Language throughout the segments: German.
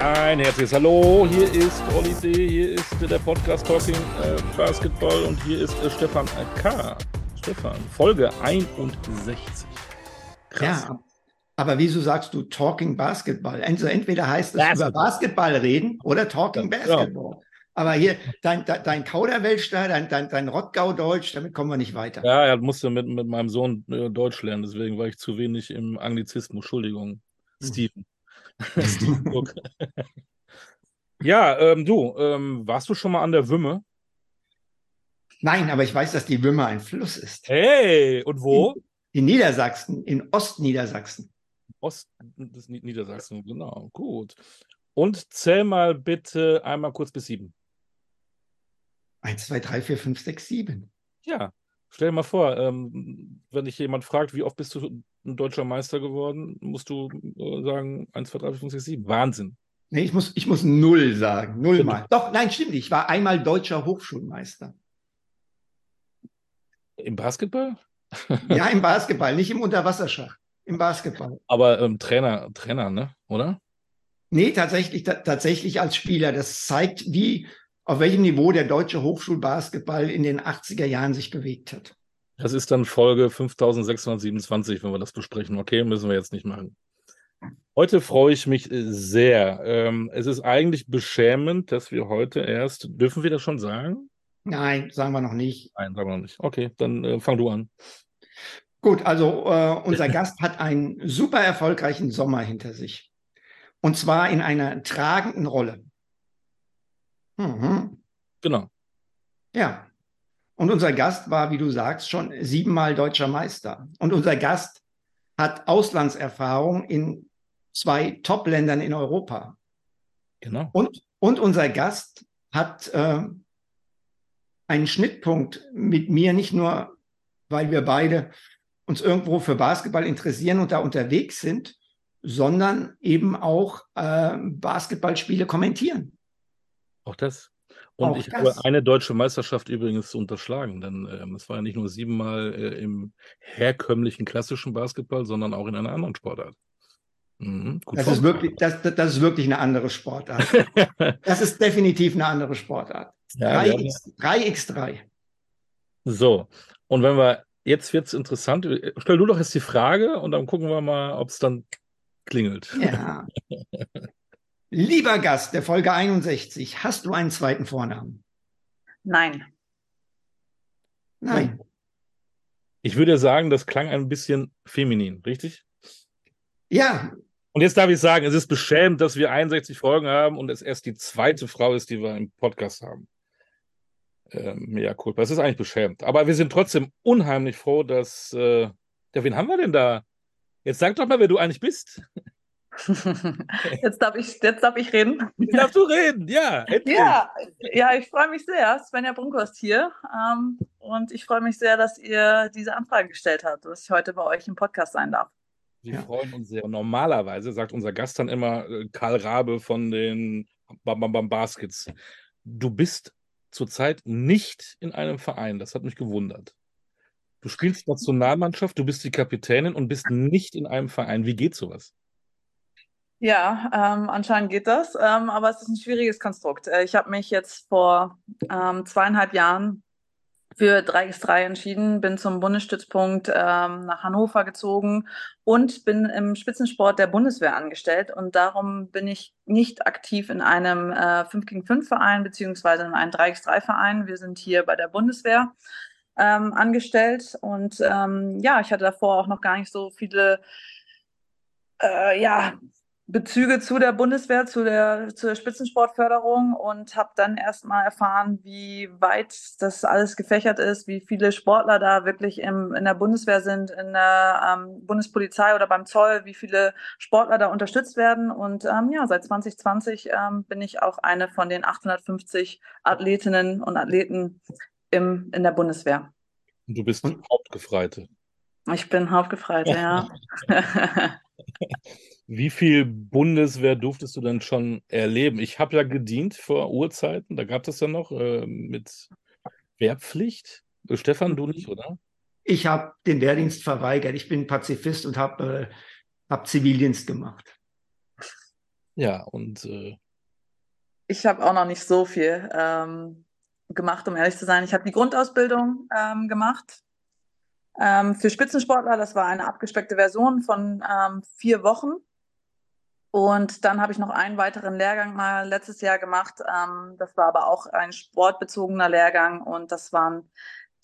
Ein herzliches Hallo, hier ist Olli D., hier ist der Podcast Talking äh, Basketball und hier ist äh, Stefan K. Stefan, Folge 61. Krass. Ja, aber wieso sagst du Talking Basketball? Also entweder heißt es Basketball. über Basketball reden oder Talking ja, Basketball. Ja. Aber hier, dein, dein Kauderwelsch da, dein, dein, dein Rottgau-Deutsch, damit kommen wir nicht weiter. Ja, er musste mit, mit meinem Sohn äh, Deutsch lernen, deswegen war ich zu wenig im Anglizismus. Entschuldigung, hm. Steven. Ja, ähm, du, ähm, warst du schon mal an der Wümme? Nein, aber ich weiß, dass die Wümme ein Fluss ist. Hey, und wo? In, in Niedersachsen, in Ostniedersachsen. Ost des Niedersachsen, genau, gut. Und zähl mal bitte einmal kurz bis sieben. 1, 2, 3, 4, 5, 6, 7. Ja, stell dir mal vor, ähm, wenn dich jemand fragt, wie oft bist du ein deutscher Meister geworden, musst du äh, sagen 1, 2, 3, 4, 5, 6, 7. Wahnsinn. Nee, ich muss, ich muss null sagen. Null stimmt. mal. Doch, nein, stimmt nicht. Ich war einmal deutscher Hochschulmeister. Im Basketball? ja, im Basketball, nicht im Unterwasserschach. Im Basketball. Aber ähm, Trainer, Trainer, ne? Oder? Nee, tatsächlich, tatsächlich als Spieler. Das zeigt, wie auf welchem Niveau der deutsche Hochschulbasketball in den 80er Jahren sich bewegt hat. Das ist dann Folge 5627, wenn wir das besprechen. Okay, müssen wir jetzt nicht machen. Heute freue ich mich äh, sehr. Ähm, es ist eigentlich beschämend, dass wir heute erst, dürfen wir das schon sagen? Nein, sagen wir noch nicht. Nein, sagen wir noch nicht. Okay, dann äh, fang du an. Gut, also äh, unser Gast hat einen super erfolgreichen Sommer hinter sich. Und zwar in einer tragenden Rolle. Mhm. Genau. Ja. Und unser Gast war, wie du sagst, schon siebenmal deutscher Meister. Und unser Gast hat Auslandserfahrung in zwei Top-Ländern in Europa. Genau. Und, und unser Gast hat äh, einen Schnittpunkt mit mir, nicht nur, weil wir beide uns irgendwo für Basketball interessieren und da unterwegs sind, sondern eben auch äh, Basketballspiele kommentieren. Auch das. Und auch ich das. habe eine deutsche Meisterschaft übrigens unterschlagen, denn ähm, es war ja nicht nur siebenmal äh, im herkömmlichen klassischen Basketball, sondern auch in einer anderen Sportart. Mhm, das, ist wirklich, das, das ist wirklich eine andere Sportart. das ist definitiv eine andere Sportart. Ja, 3x, 3x3. So, und wenn wir, jetzt wird es interessant, stell du doch jetzt die Frage und dann gucken wir mal, ob es dann klingelt. Ja. Lieber Gast der Folge 61, hast du einen zweiten Vornamen? Nein. Nein. Ich würde sagen, das klang ein bisschen feminin, richtig? Ja. Und jetzt darf ich sagen, es ist beschämend, dass wir 61 Folgen haben und es erst die zweite Frau ist, die wir im Podcast haben. Ähm, ja, cool. Das ist eigentlich beschämend. Aber wir sind trotzdem unheimlich froh, dass. Äh, ja, wen haben wir denn da? Jetzt sag doch mal, wer du eigentlich bist. Jetzt darf ich, jetzt darf ich reden. Jetzt darfst du reden, ja. Endlich. Ja, ja, ich freue mich sehr. Svenja Brunkhorst hier. Ähm, und ich freue mich sehr, dass ihr diese Anfrage gestellt habt, dass ich heute bei euch im Podcast sein darf. Wir ja. freuen uns sehr. Normalerweise sagt unser Gast dann immer äh, Karl Rabe von den Bam Bam Bam Baskets. Du bist zurzeit nicht in einem Verein. Das hat mich gewundert. Du spielst Nationalmannschaft, du bist die Kapitänin und bist nicht in einem Verein. Wie geht sowas? Ja, ähm, anscheinend geht das, ähm, aber es ist ein schwieriges Konstrukt. Äh, ich habe mich jetzt vor ähm, zweieinhalb Jahren für 3x3 entschieden, bin zum Bundesstützpunkt ähm, nach Hannover gezogen und bin im Spitzensport der Bundeswehr angestellt. Und darum bin ich nicht aktiv in einem äh, 5 gegen 5 Verein beziehungsweise in einem 3x3 Verein. Wir sind hier bei der Bundeswehr ähm, angestellt. Und ähm, ja, ich hatte davor auch noch gar nicht so viele äh, ja, Bezüge zu der Bundeswehr, zu der, zu der Spitzensportförderung und habe dann erstmal erfahren, wie weit das alles gefächert ist, wie viele Sportler da wirklich im, in der Bundeswehr sind, in der ähm, Bundespolizei oder beim Zoll, wie viele Sportler da unterstützt werden. Und ähm, ja, seit 2020 ähm, bin ich auch eine von den 850 Athletinnen und Athleten im, in der Bundeswehr. Und du bist Hauptgefreite. Ich bin Hauptgefreite, ja. Wie viel Bundeswehr durftest du denn schon erleben? Ich habe ja gedient vor Urzeiten, da gab es ja noch äh, mit Wehrpflicht. Äh, Stefan, du nicht, oder? Ich habe den Wehrdienst verweigert. Ich bin Pazifist und habe äh, hab Zivildienst gemacht. Ja, und äh, ich habe auch noch nicht so viel ähm, gemacht, um ehrlich zu sein. Ich habe die Grundausbildung ähm, gemacht ähm, für Spitzensportler. Das war eine abgespeckte Version von ähm, vier Wochen. Und dann habe ich noch einen weiteren Lehrgang mal letztes Jahr gemacht. Ähm, das war aber auch ein sportbezogener Lehrgang und das waren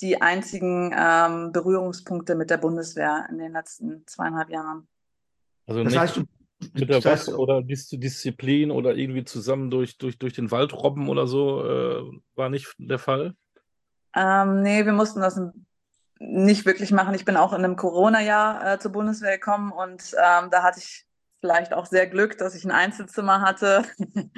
die einzigen ähm, Berührungspunkte mit der Bundeswehr in den letzten zweieinhalb Jahren. also Das nicht heißt, mit der das heißt, Waffe oder Dis Disziplin oder irgendwie zusammen durch, durch, durch den Wald robben oder so, äh, war nicht der Fall. Ähm, nee, wir mussten das nicht wirklich machen. Ich bin auch in einem Corona-Jahr äh, zur Bundeswehr gekommen und ähm, da hatte ich vielleicht auch sehr Glück, dass ich ein Einzelzimmer hatte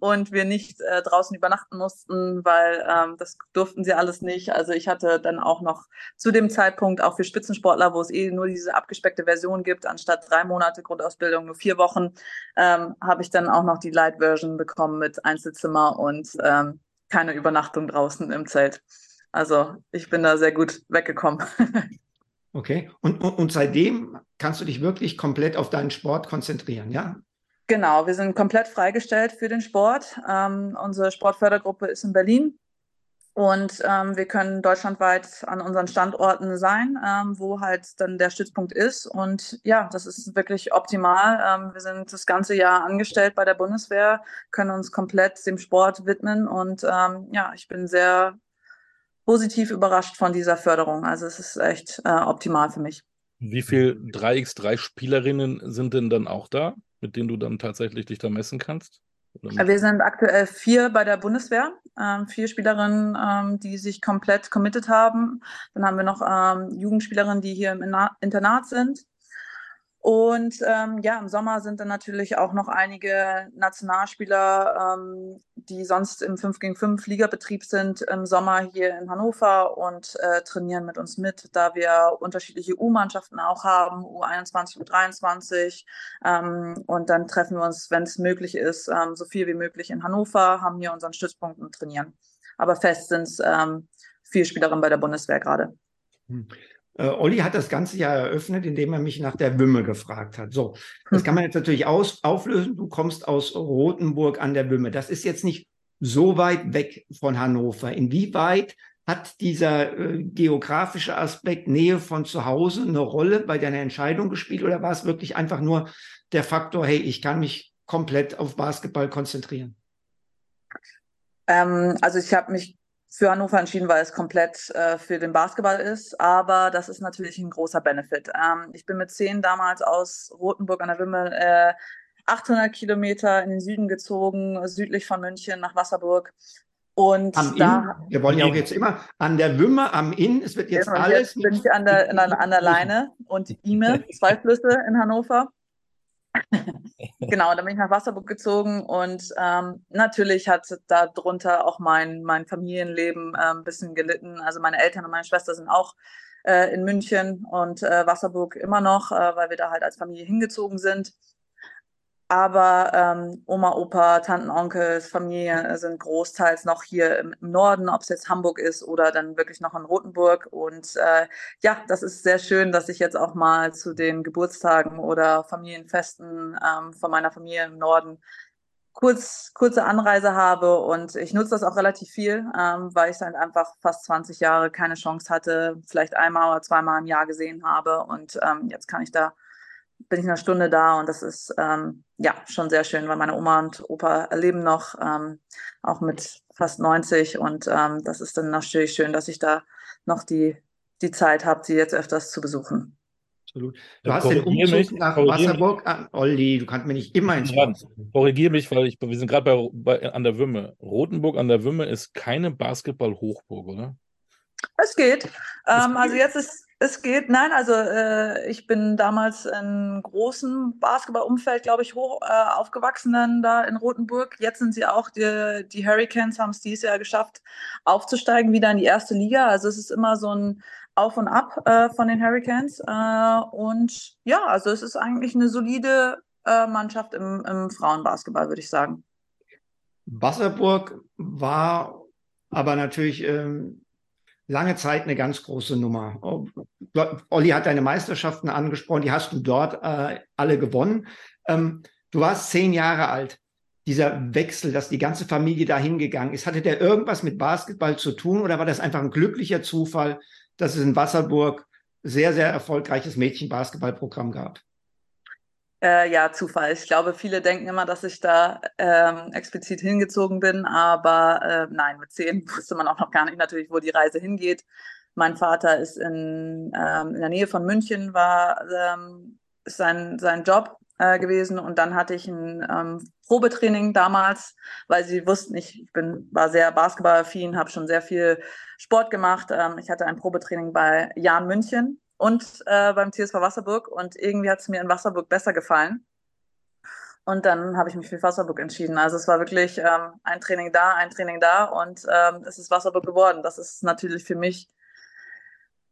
und wir nicht äh, draußen übernachten mussten, weil ähm, das durften sie alles nicht. Also ich hatte dann auch noch zu dem Zeitpunkt auch für Spitzensportler, wo es eh nur diese abgespeckte Version gibt, anstatt drei Monate Grundausbildung nur vier Wochen, ähm, habe ich dann auch noch die Light Version bekommen mit Einzelzimmer und ähm, keine Übernachtung draußen im Zelt. Also ich bin da sehr gut weggekommen. okay. Und, und, und seitdem kannst du dich wirklich komplett auf deinen Sport konzentrieren, ja? Genau, wir sind komplett freigestellt für den Sport. Ähm, unsere Sportfördergruppe ist in Berlin und ähm, wir können deutschlandweit an unseren Standorten sein, ähm, wo halt dann der Stützpunkt ist. Und ja, das ist wirklich optimal. Ähm, wir sind das ganze Jahr angestellt bei der Bundeswehr, können uns komplett dem Sport widmen und ähm, ja, ich bin sehr positiv überrascht von dieser Förderung. Also es ist echt äh, optimal für mich. Wie viel 3x3 Spielerinnen sind denn dann auch da, mit denen du dann tatsächlich dich da messen kannst? Wir sind aktuell vier bei der Bundeswehr, ähm, vier Spielerinnen, ähm, die sich komplett committed haben. Dann haben wir noch ähm, Jugendspielerinnen, die hier im Interna- Internat sind. Und ähm, ja, im Sommer sind dann natürlich auch noch einige Nationalspieler, ähm, die sonst im 5 gegen 5 Ligabetrieb sind, im Sommer hier in Hannover und äh, trainieren mit uns mit, da wir unterschiedliche U-Mannschaften auch haben, U21, U23. Ähm, und dann treffen wir uns, wenn es möglich ist, ähm, so viel wie möglich in Hannover, haben hier unseren Stützpunkt und trainieren. Aber fest sind es ähm, vier Spielerinnen bei der Bundeswehr gerade. Äh, Olli hat das ganze Jahr eröffnet, indem er mich nach der Wümme gefragt hat. So, das kann man jetzt natürlich aus, auflösen. Du kommst aus Rothenburg an der Wümme. Das ist jetzt nicht so weit weg von Hannover. Inwieweit hat dieser äh, geografische Aspekt Nähe von zu Hause eine Rolle bei deiner Entscheidung gespielt oder war es wirklich einfach nur der Faktor, hey, ich kann mich komplett auf Basketball konzentrieren? Ähm, also ich habe mich für Hannover entschieden, weil es komplett äh, für den Basketball ist, aber das ist natürlich ein großer Benefit. Ähm, ich bin mit zehn damals aus Rothenburg an der Wimmel äh, 800 Kilometer in den Süden gezogen, südlich von München nach Wasserburg. Und Am da Inn, wir wollen ja auch jetzt immer an der Wümme, am Inn, es wird jetzt und alles. jetzt bin ich an der, an der, an der Leine und die Ime, zwei Flüsse in Hannover. Genau, dann bin ich nach Wasserburg gezogen und ähm, natürlich hat darunter auch mein, mein Familienleben äh, ein bisschen gelitten. Also meine Eltern und meine Schwester sind auch äh, in München und äh, Wasserburg immer noch, äh, weil wir da halt als Familie hingezogen sind. Aber ähm, Oma, Opa, Tanten, Onkels, Familie sind großteils noch hier im, im Norden, ob es jetzt Hamburg ist oder dann wirklich noch in Rothenburg. Und äh, ja, das ist sehr schön, dass ich jetzt auch mal zu den Geburtstagen oder Familienfesten ähm, von meiner Familie im Norden kurz, kurze Anreise habe. Und ich nutze das auch relativ viel, ähm, weil ich dann einfach fast 20 Jahre keine Chance hatte, vielleicht einmal oder zweimal im Jahr gesehen habe. Und ähm, jetzt kann ich da bin ich eine Stunde da und das ist ähm, ja schon sehr schön, weil meine Oma und Opa leben noch, ähm, auch mit fast 90 und ähm, das ist dann natürlich schön, dass ich da noch die, die Zeit habe, sie jetzt öfters zu besuchen. Absolut. Du Ja, hast den Umzug mich, nach. Wasserburg an. Olli, du kannst mir nicht immer ins Ja, korrigiere mich, weil ich, wir sind gerade bei, bei, an der Wümme. Rothenburg an der Wümme ist keine Basketball-Hochburg, oder? Es geht. Ähm, geht? also jetzt ist es geht. Nein, also äh, ich bin damals in großem Basketballumfeld, glaube ich, hoch äh, aufgewachsen dann da in Rothenburg. Jetzt sind sie auch die, die Hurricanes haben es dieses Jahr geschafft, aufzusteigen wieder in die erste Liga. Also es ist immer so ein Auf und Ab äh, von den Hurricanes. Äh, und ja, also es ist eigentlich eine solide äh, Mannschaft im, im Frauenbasketball, würde ich sagen. Wasserburg war aber natürlich ähm, lange Zeit eine ganz große Nummer. Oh, Olli hat deine Meisterschaften angesprochen, die hast du dort äh, alle gewonnen. Ähm, Du warst zehn Jahre alt. Dieser Wechsel, dass die ganze Familie dahin gegangen ist, hatte der irgendwas mit Basketball zu tun oder war das einfach ein glücklicher Zufall, dass es in Wasserburg sehr, sehr erfolgreiches Mädchenbasketballprogramm gab? Äh, ja, Zufall. Ich glaube, viele denken immer, dass ich da ähm, explizit hingezogen bin, aber äh, nein, mit zehn wusste man auch noch gar nicht natürlich, wo die Reise hingeht. Mein Vater ist in, ähm, in der Nähe von München, war ähm, sein, sein Job äh, gewesen und dann hatte ich ein ähm, Probetraining damals, weil sie wussten, ich, bin, war sehr basketballaffin, habe schon sehr viel Sport gemacht. Ähm, ich hatte ein Probetraining bei Jan München und äh, beim TSV Wasserburg und irgendwie hat es mir in Wasserburg besser gefallen. Und dann habe ich mich für Wasserburg entschieden. Also es war wirklich ähm, ein Training da, ein Training da und ähm, es ist Wasserburg geworden. Das ist natürlich für mich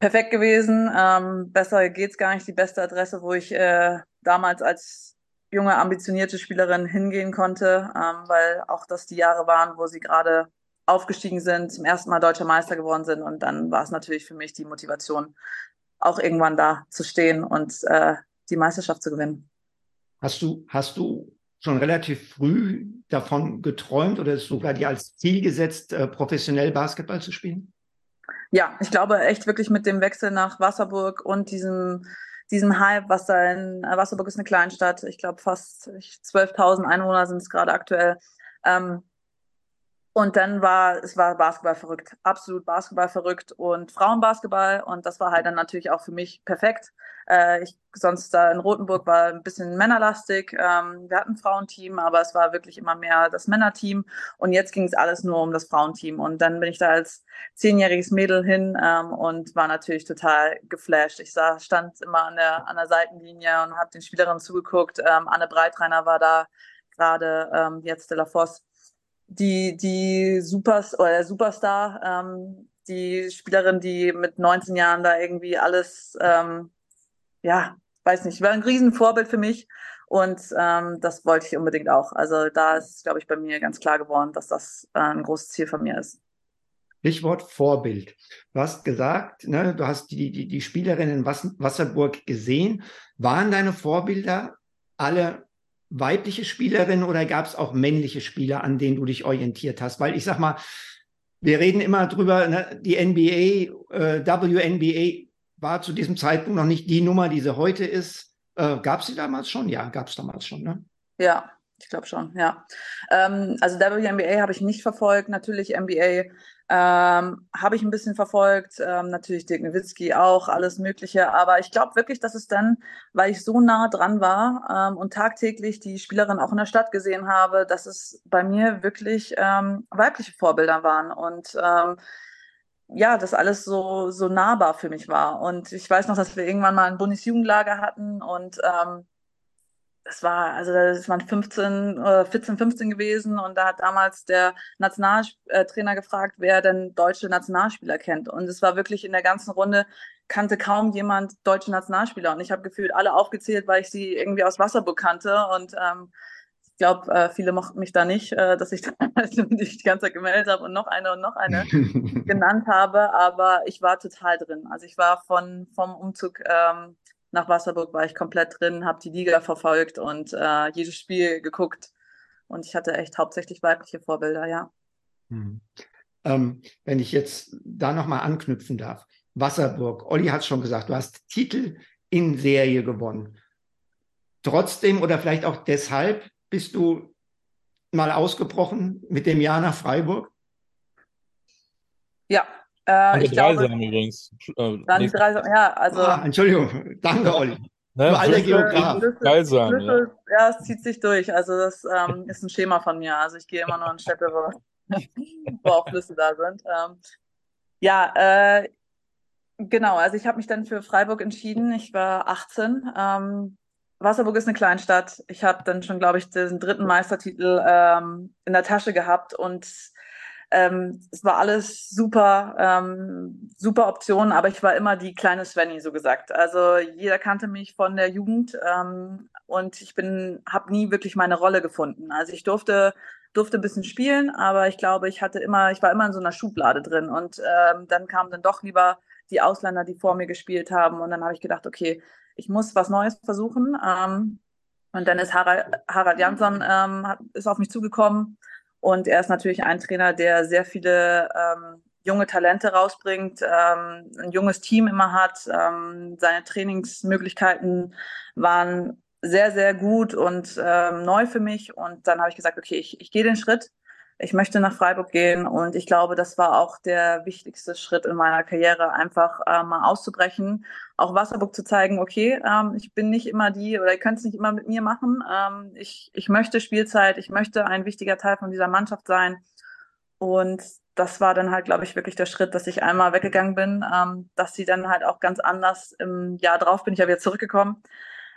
perfekt gewesen. Ähm, besser geht's gar nicht. Die beste Adresse, wo ich äh, damals als junge, ambitionierte Spielerin hingehen konnte, ähm, weil auch das die Jahre waren, wo sie gerade aufgestiegen sind, zum ersten Mal deutscher Meister geworden sind. Und dann war es natürlich für mich die Motivation, auch irgendwann da zu stehen und äh, die Meisterschaft zu gewinnen. Hast du, hast du schon relativ früh davon geträumt oder sogar dir als Ziel gesetzt, äh, professionell Basketball zu spielen? Ja, ich glaube echt wirklich mit dem Wechsel nach Wasserburg und diesem, diesem Hype, was da in äh, Wasserburg ist eine Kleinstadt, ich glaube fast 12.000 Einwohner sind es gerade aktuell. Ähm, und dann war, es war Basketball verrückt, absolut Basketball verrückt und Frauenbasketball. Und das war halt dann natürlich auch für mich perfekt. Äh, ich, sonst da in Rothenburg war ein bisschen männerlastig. Ähm, wir hatten ein Frauenteam, aber es war wirklich immer mehr das Männerteam. Und jetzt ging es alles nur um das Frauenteam. Und dann bin ich da als zehnjähriges Mädel hin ähm, und war natürlich total geflasht. Ich sah, stand immer an der, an der Seitenlinie und habe den Spielerinnen zugeguckt. Ähm, Anne Breitreiner war da gerade, ähm, jetzt de la Voss die, die Supers oder der Superstar, ähm, die Spielerin, die mit 19 Jahren da irgendwie alles, ähm, ja, weiß nicht, war ein Riesenvorbild für mich. Und ähm, das wollte ich unbedingt auch. Also da ist, glaube ich, bei mir ganz klar geworden, dass das äh, ein großes Ziel von mir ist. Stichwort Vorbild. Du hast gesagt, ne, du hast die, die, die Spielerinnen in Wasserburg gesehen. Waren deine Vorbilder alle weibliche Spielerinnen oder gab es auch männliche Spieler, an denen du dich orientiert hast? Weil ich sag mal, wir reden immer drüber, ne, die NBA, äh, WNBA war zu diesem Zeitpunkt noch nicht die Nummer, die sie heute ist. Äh, gab es sie damals schon? Ja, gab es damals schon, ne? Ja, ich glaube schon, ja. Ähm, also WNBA habe ich nicht verfolgt. Natürlich NBA ähm, habe ich ein bisschen verfolgt. Ähm, natürlich Dirk Nowitzki auch, alles Mögliche. Aber ich glaube wirklich, dass es dann, weil ich so nah dran war ähm, und tagtäglich die Spielerin auch in der Stadt gesehen habe, dass es bei mir wirklich ähm, weibliche Vorbilder waren. Und ähm, ja, das alles so, so nahbar für mich war. Und ich weiß noch, dass wir irgendwann mal ein Bundesjugendlager hatten und ähm, das war, also das waren 15, äh, 14, 15 gewesen und da hat damals der Nationaltrainer gefragt, wer denn deutsche Nationalspieler kennt. Und es war wirklich in der ganzen Runde, kannte kaum jemand deutsche Nationalspieler. Und ich habe gefühlt alle aufgezählt, weil ich sie irgendwie aus Wasserburg kannte. Und ähm, ich glaube, äh, viele mochten mich da nicht, äh, dass ich die ganze Zeit gemeldet habe und noch eine und noch eine genannt habe. Aber ich war total drin. Also ich war von vom Umzug ähm, nach Wasserburg war ich komplett drin, habe die Liga verfolgt und äh, jedes Spiel geguckt. Und ich hatte echt hauptsächlich weibliche Vorbilder, ja. Hm. Ähm, wenn ich jetzt da nochmal anknüpfen darf. Wasserburg, Olli hat es schon gesagt, du hast Titel in Serie gewonnen. Trotzdem oder vielleicht auch deshalb bist du mal ausgebrochen mit dem Jahr nach Freiburg? Ja, äh, ich glaube, übrigens. Äh, dann Dreisam, ja, also. Ah, Entschuldigung, danke, Olli. Ne, du alter Geograf. Dreisam, ja. ja, es zieht sich durch. Also, das ähm, ist ein Schema von mir. Also, ich gehe immer nur in Städte, wo, wo auch Flüsse da sind. Ähm, ja, äh, genau. Also, ich habe mich dann für Freiburg entschieden. Ich war 18. Ähm, Wasserburg ist eine Kleinstadt. Ich habe dann schon, glaube ich, den dritten Meistertitel ähm, in der Tasche gehabt und ähm, es war alles super, ähm, super Optionen, aber ich war immer die kleine Svenny, so gesagt. Also jeder kannte mich von der Jugend ähm, und ich bin, habe nie wirklich meine Rolle gefunden. Also ich durfte durfte ein bisschen spielen, aber ich glaube, ich hatte immer, ich war immer in so einer Schublade drin und ähm, dann kamen dann doch lieber die Ausländer, die vor mir gespielt haben und dann habe ich gedacht, okay, ich muss was Neues versuchen. Ähm, Und dann ist Harald, Harald Jansson ähm, hat, ist auf mich zugekommen und er ist natürlich ein Trainer, der sehr viele ähm, junge Talente rausbringt, ähm, ein junges Team immer hat. Ähm, seine Trainingsmöglichkeiten waren sehr, sehr gut und ähm, neu für mich. Und dann habe ich gesagt, okay, ich, ich gehe den Schritt ich möchte nach Freiburg gehen und ich glaube, das war auch der wichtigste Schritt in meiner Karriere, einfach äh, mal auszubrechen, auch Wasserburg zu zeigen, okay, ähm, ich bin nicht immer die oder ihr könnt es nicht immer mit mir machen. Ähm, ich, ich möchte Spielzeit, ich möchte ein wichtiger Teil von dieser Mannschaft sein. Und das war dann halt, glaube ich, wirklich der Schritt, dass ich einmal weggegangen bin, ähm, dass sie dann halt auch ganz anders im Jahr drauf bin ich ja wieder zurückgekommen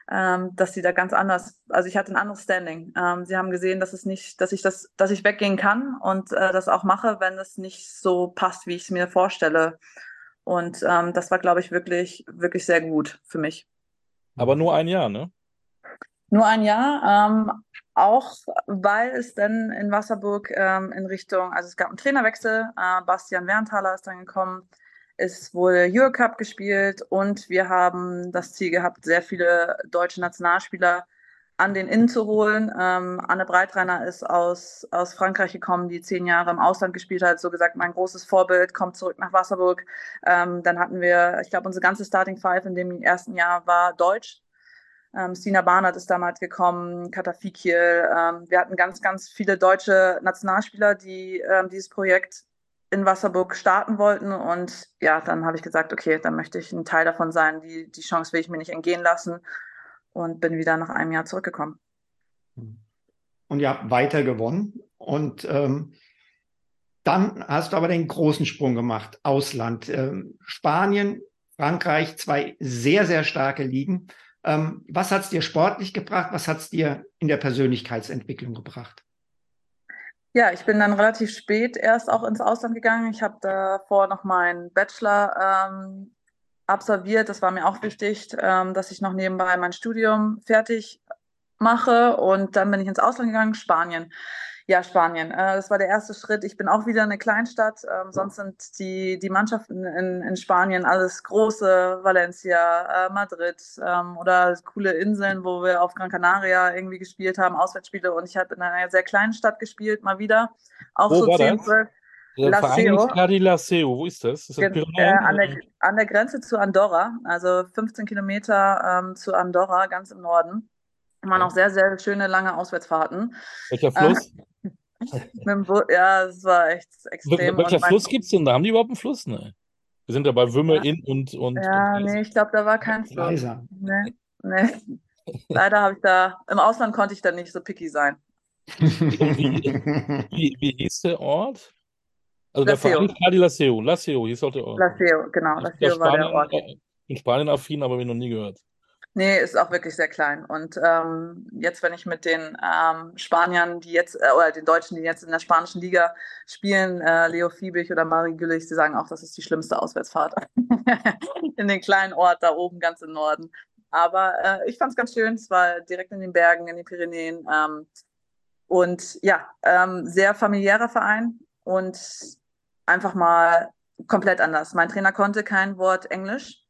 ähm, dass sie da ganz anders, also ich hatte ein anderes Standing. Ähm, sie haben gesehen, dass es nicht, dass ich das, dass ich weggehen kann und äh, das auch mache, wenn es nicht so passt, wie ich es mir vorstelle. Und ähm, das war, glaube ich, wirklich, wirklich sehr gut für mich. Aber nur ein Jahr, ne? Nur ein Jahr, ähm, auch weil es dann in Wasserburg ähm, in Richtung, also es gab einen Trainerwechsel, äh, Bastian Werntaler ist dann gekommen, es wurde Eurocup gespielt und wir haben das Ziel gehabt, sehr viele deutsche Nationalspieler an den Innen zu holen. Ähm, Anne Breitreiner ist aus, aus Frankreich gekommen, die zehn Jahre im Ausland gespielt hat. So gesagt, mein großes Vorbild, kommt zurück nach Wasserburg. Ähm, dann hatten wir, ich glaube, unsere ganze Starting Five in dem ersten Jahr war Deutsch. Ähm, Stina Barnard ist damals gekommen, Katafikiel. Ähm, wir hatten ganz, ganz viele deutsche Nationalspieler, die ähm, dieses Projekt in Wasserburg starten wollten. Und ja, dann habe ich gesagt, okay, dann möchte ich ein Teil davon sein. Die, die Chance will ich mir nicht entgehen lassen und bin wieder nach einem Jahr zurückgekommen. Und ihr habt weiter gewonnen. Und ähm, dann hast du aber den großen Sprung gemacht, Ausland. Ähm, Spanien, Frankreich, zwei sehr, sehr starke Ligen. Ähm, was hat es dir sportlich gebracht? Was hat es dir in der Persönlichkeitsentwicklung gebracht? Ja, ich bin dann relativ spät erst auch ins Ausland gegangen. Ich habe davor noch meinen Bachelor ähm, absolviert. Das war mir auch wichtig, ähm, dass ich noch nebenbei mein Studium fertig mache. Und dann bin ich ins Ausland gegangen, Spanien. Ja, Spanien. Äh, das war der erste Schritt. Ich bin auch wieder eine Kleinstadt. Ähm, sonst sind die, die Mannschaften in, in Spanien alles große, Valencia, äh, Madrid ähm, oder coole Inseln, wo wir auf Gran Canaria irgendwie gespielt haben, Auswärtsspiele. Und ich habe in einer sehr kleinen Stadt gespielt, mal wieder. Auch Wo so war 10, das? 12. Der. Verein Laseo, wo ist das? Ist das Ge-? Äh, an, der, an der Grenze zu Andorra, also 15 Kilometer ähm, zu Andorra, ganz im Norden. Waren auch sehr, sehr schöne lange Auswärtsfahrten. Welcher Fluss? Mit dem Bu ja, es war echt extrem. Welcher Fluss gibt es denn da? Haben die überhaupt einen Fluss? Ne. Wir sind ja bei Wümme Ja. in und. und Ja, und nee, ich glaube, da war kein Fluss. Leiser. Nee, nee. Leider habe ich da, im Ausland konnte ich da nicht so picky sein. Wie, wie hieß der Ort? Also der Laseo. Verein Stadi Laseo. Laseo hieß auch der Ort. Laseo, genau, Laseo war der Spanien, Ort. äh, in Spanien affin, aber ich noch nie gehört. Nee, ist auch wirklich sehr klein. Und ähm, jetzt, wenn ich mit den ähm, Spaniern, die jetzt, äh, oder den Deutschen, die jetzt in der spanischen Liga spielen, äh, Leo Fiebig oder Marie Güllich, die sagen auch, das ist die schlimmste Auswärtsfahrt in den kleinen Ort da oben ganz im Norden. Aber äh, ich fand es ganz schön. Es war direkt in den Bergen, in den Pyrenäen. Ähm, und ja, ähm, sehr familiärer Verein und einfach mal komplett anders. Mein Trainer konnte kein Wort Englisch.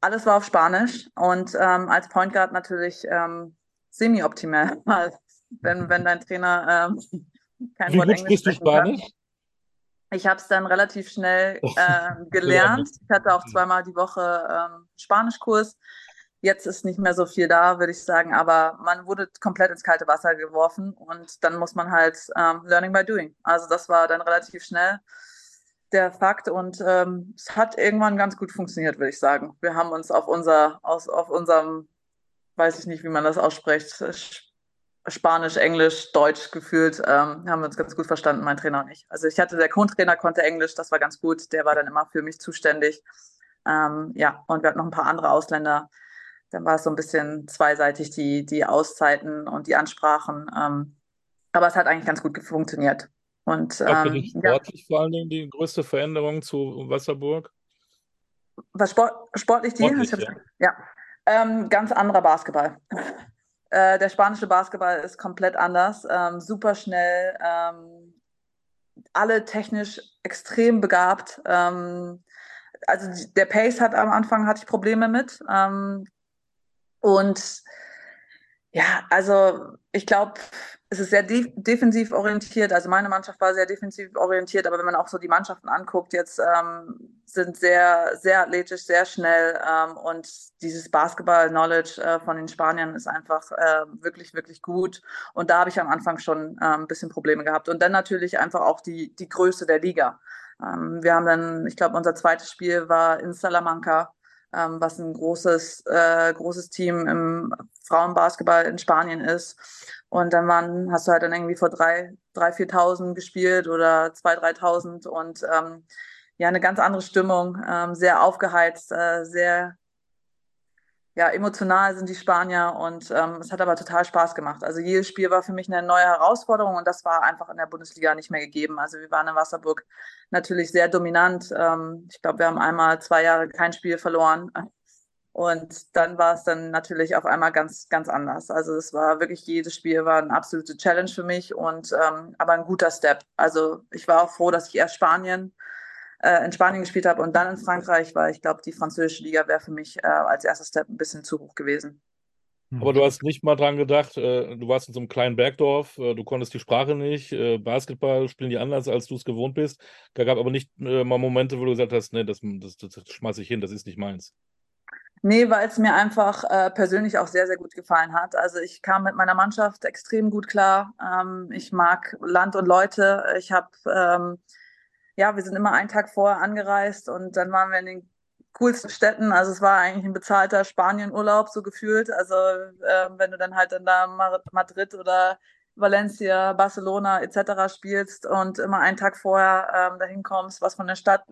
Alles war auf Spanisch und ähm, als Point Guard natürlich ähm, semi-optimal, wenn, wenn dein Trainer ähm, kein Wie Wort gut Englisch kann. Spanisch? Ich habe es dann relativ schnell ähm, gelernt. Ich hatte auch zweimal die Woche ähm, Spanischkurs. Jetzt ist nicht mehr so viel da, würde ich sagen, aber man wurde komplett ins kalte Wasser geworfen und dann muss man halt ähm, Learning by Doing. Also das war dann relativ schnell der Fakt und ähm, es hat irgendwann ganz gut funktioniert, würde ich sagen. Wir haben uns auf unser, aus, auf unserem, weiß ich nicht, wie man das ausspricht, Sch- Spanisch, Englisch, Deutsch gefühlt, ähm, haben wir uns ganz gut verstanden, mein Trainer und ich. Also ich hatte, der Co-Trainer konnte Englisch, das war ganz gut, der war dann immer für mich zuständig. Ähm, ja, und wir hatten noch ein paar andere Ausländer. Dann war es so ein bisschen zweiseitig, die, die Auszeiten und die Ansprachen. Ähm, aber es hat eigentlich ganz gut funktioniert. Und War für ähm, dich ja, sportlich vor allen Dingen die größte Veränderung zu Wasserburg? was Sport, sportlich die? Sportlich, ja. ja. Ähm, ganz anderer Basketball. Äh, der spanische Basketball ist komplett anders, ähm, super schnell, ähm, alle technisch extrem begabt. Ähm, also die, der Pace hat am Anfang hatte ich Probleme mit. Ähm, und Ja, also ich glaube, es ist sehr de defensiv orientiert. Also meine Mannschaft war sehr defensiv orientiert, aber wenn man auch so die Mannschaften anguckt, jetzt ähm, sind sehr, sehr athletisch, sehr schnell ähm, und dieses Basketball-Knowledge äh, von den Spaniern ist einfach äh, wirklich, wirklich gut. Und da habe ich am Anfang schon äh, ein bisschen Probleme gehabt. Und dann natürlich einfach auch die, die Größe der Liga. Ähm, wir haben dann, ich glaube, unser zweites Spiel war in Salamanca ähm, was ein großes, äh, großes Team im Frauenbasketball in Spanien ist. Und dann waren, hast du halt dann irgendwie vor drei, drei 4.000 gespielt oder zwei, 3.000 und ähm, ja, eine ganz andere Stimmung, ähm, sehr aufgeheizt, äh, sehr ja, emotional sind die Spanier und ähm, es hat aber total Spaß gemacht. Also jedes Spiel war für mich eine neue Herausforderung und das war einfach in der Bundesliga nicht mehr gegeben. Also wir waren in Wasserburg natürlich sehr dominant. Ähm, ich glaube, wir haben einmal zwei Jahre kein Spiel verloren. Und dann war es dann natürlich auf einmal ganz, ganz anders. Also es war wirklich, jedes Spiel war eine absolute Challenge für mich und ähm, aber ein guter Step. Also ich war auch froh, dass ich erst Spanien äh, in Spanien gespielt habe und dann in Frankreich, weil ich glaube, die französische Liga wäre für mich äh, als erster Step ein bisschen zu hoch gewesen. Hm. Aber du hast nicht mal dran gedacht, äh, du warst in so einem kleinen Bergdorf, äh, du konntest die Sprache nicht, äh, Basketball spielen die anders, als du es gewohnt bist. Da gab aber nicht äh, mal Momente, wo du gesagt hast, nee, das, das, das, das schmeiße ich hin, das ist nicht meins. Nee, weil es mir einfach äh, persönlich auch sehr, sehr gut gefallen hat. Also ich kam mit meiner Mannschaft extrem gut klar. Ähm, ich mag Land und Leute. Ich habe ähm, ja, wir sind immer einen Tag vorher angereist und dann waren wir in den coolsten Städten. Also es war eigentlich ein bezahlter Spanienurlaub so gefühlt. Also äh, wenn du dann halt dann da Madrid oder Valencia, Barcelona etc. spielst und immer einen Tag vorher ähm, dahin kommst, was von der Stadt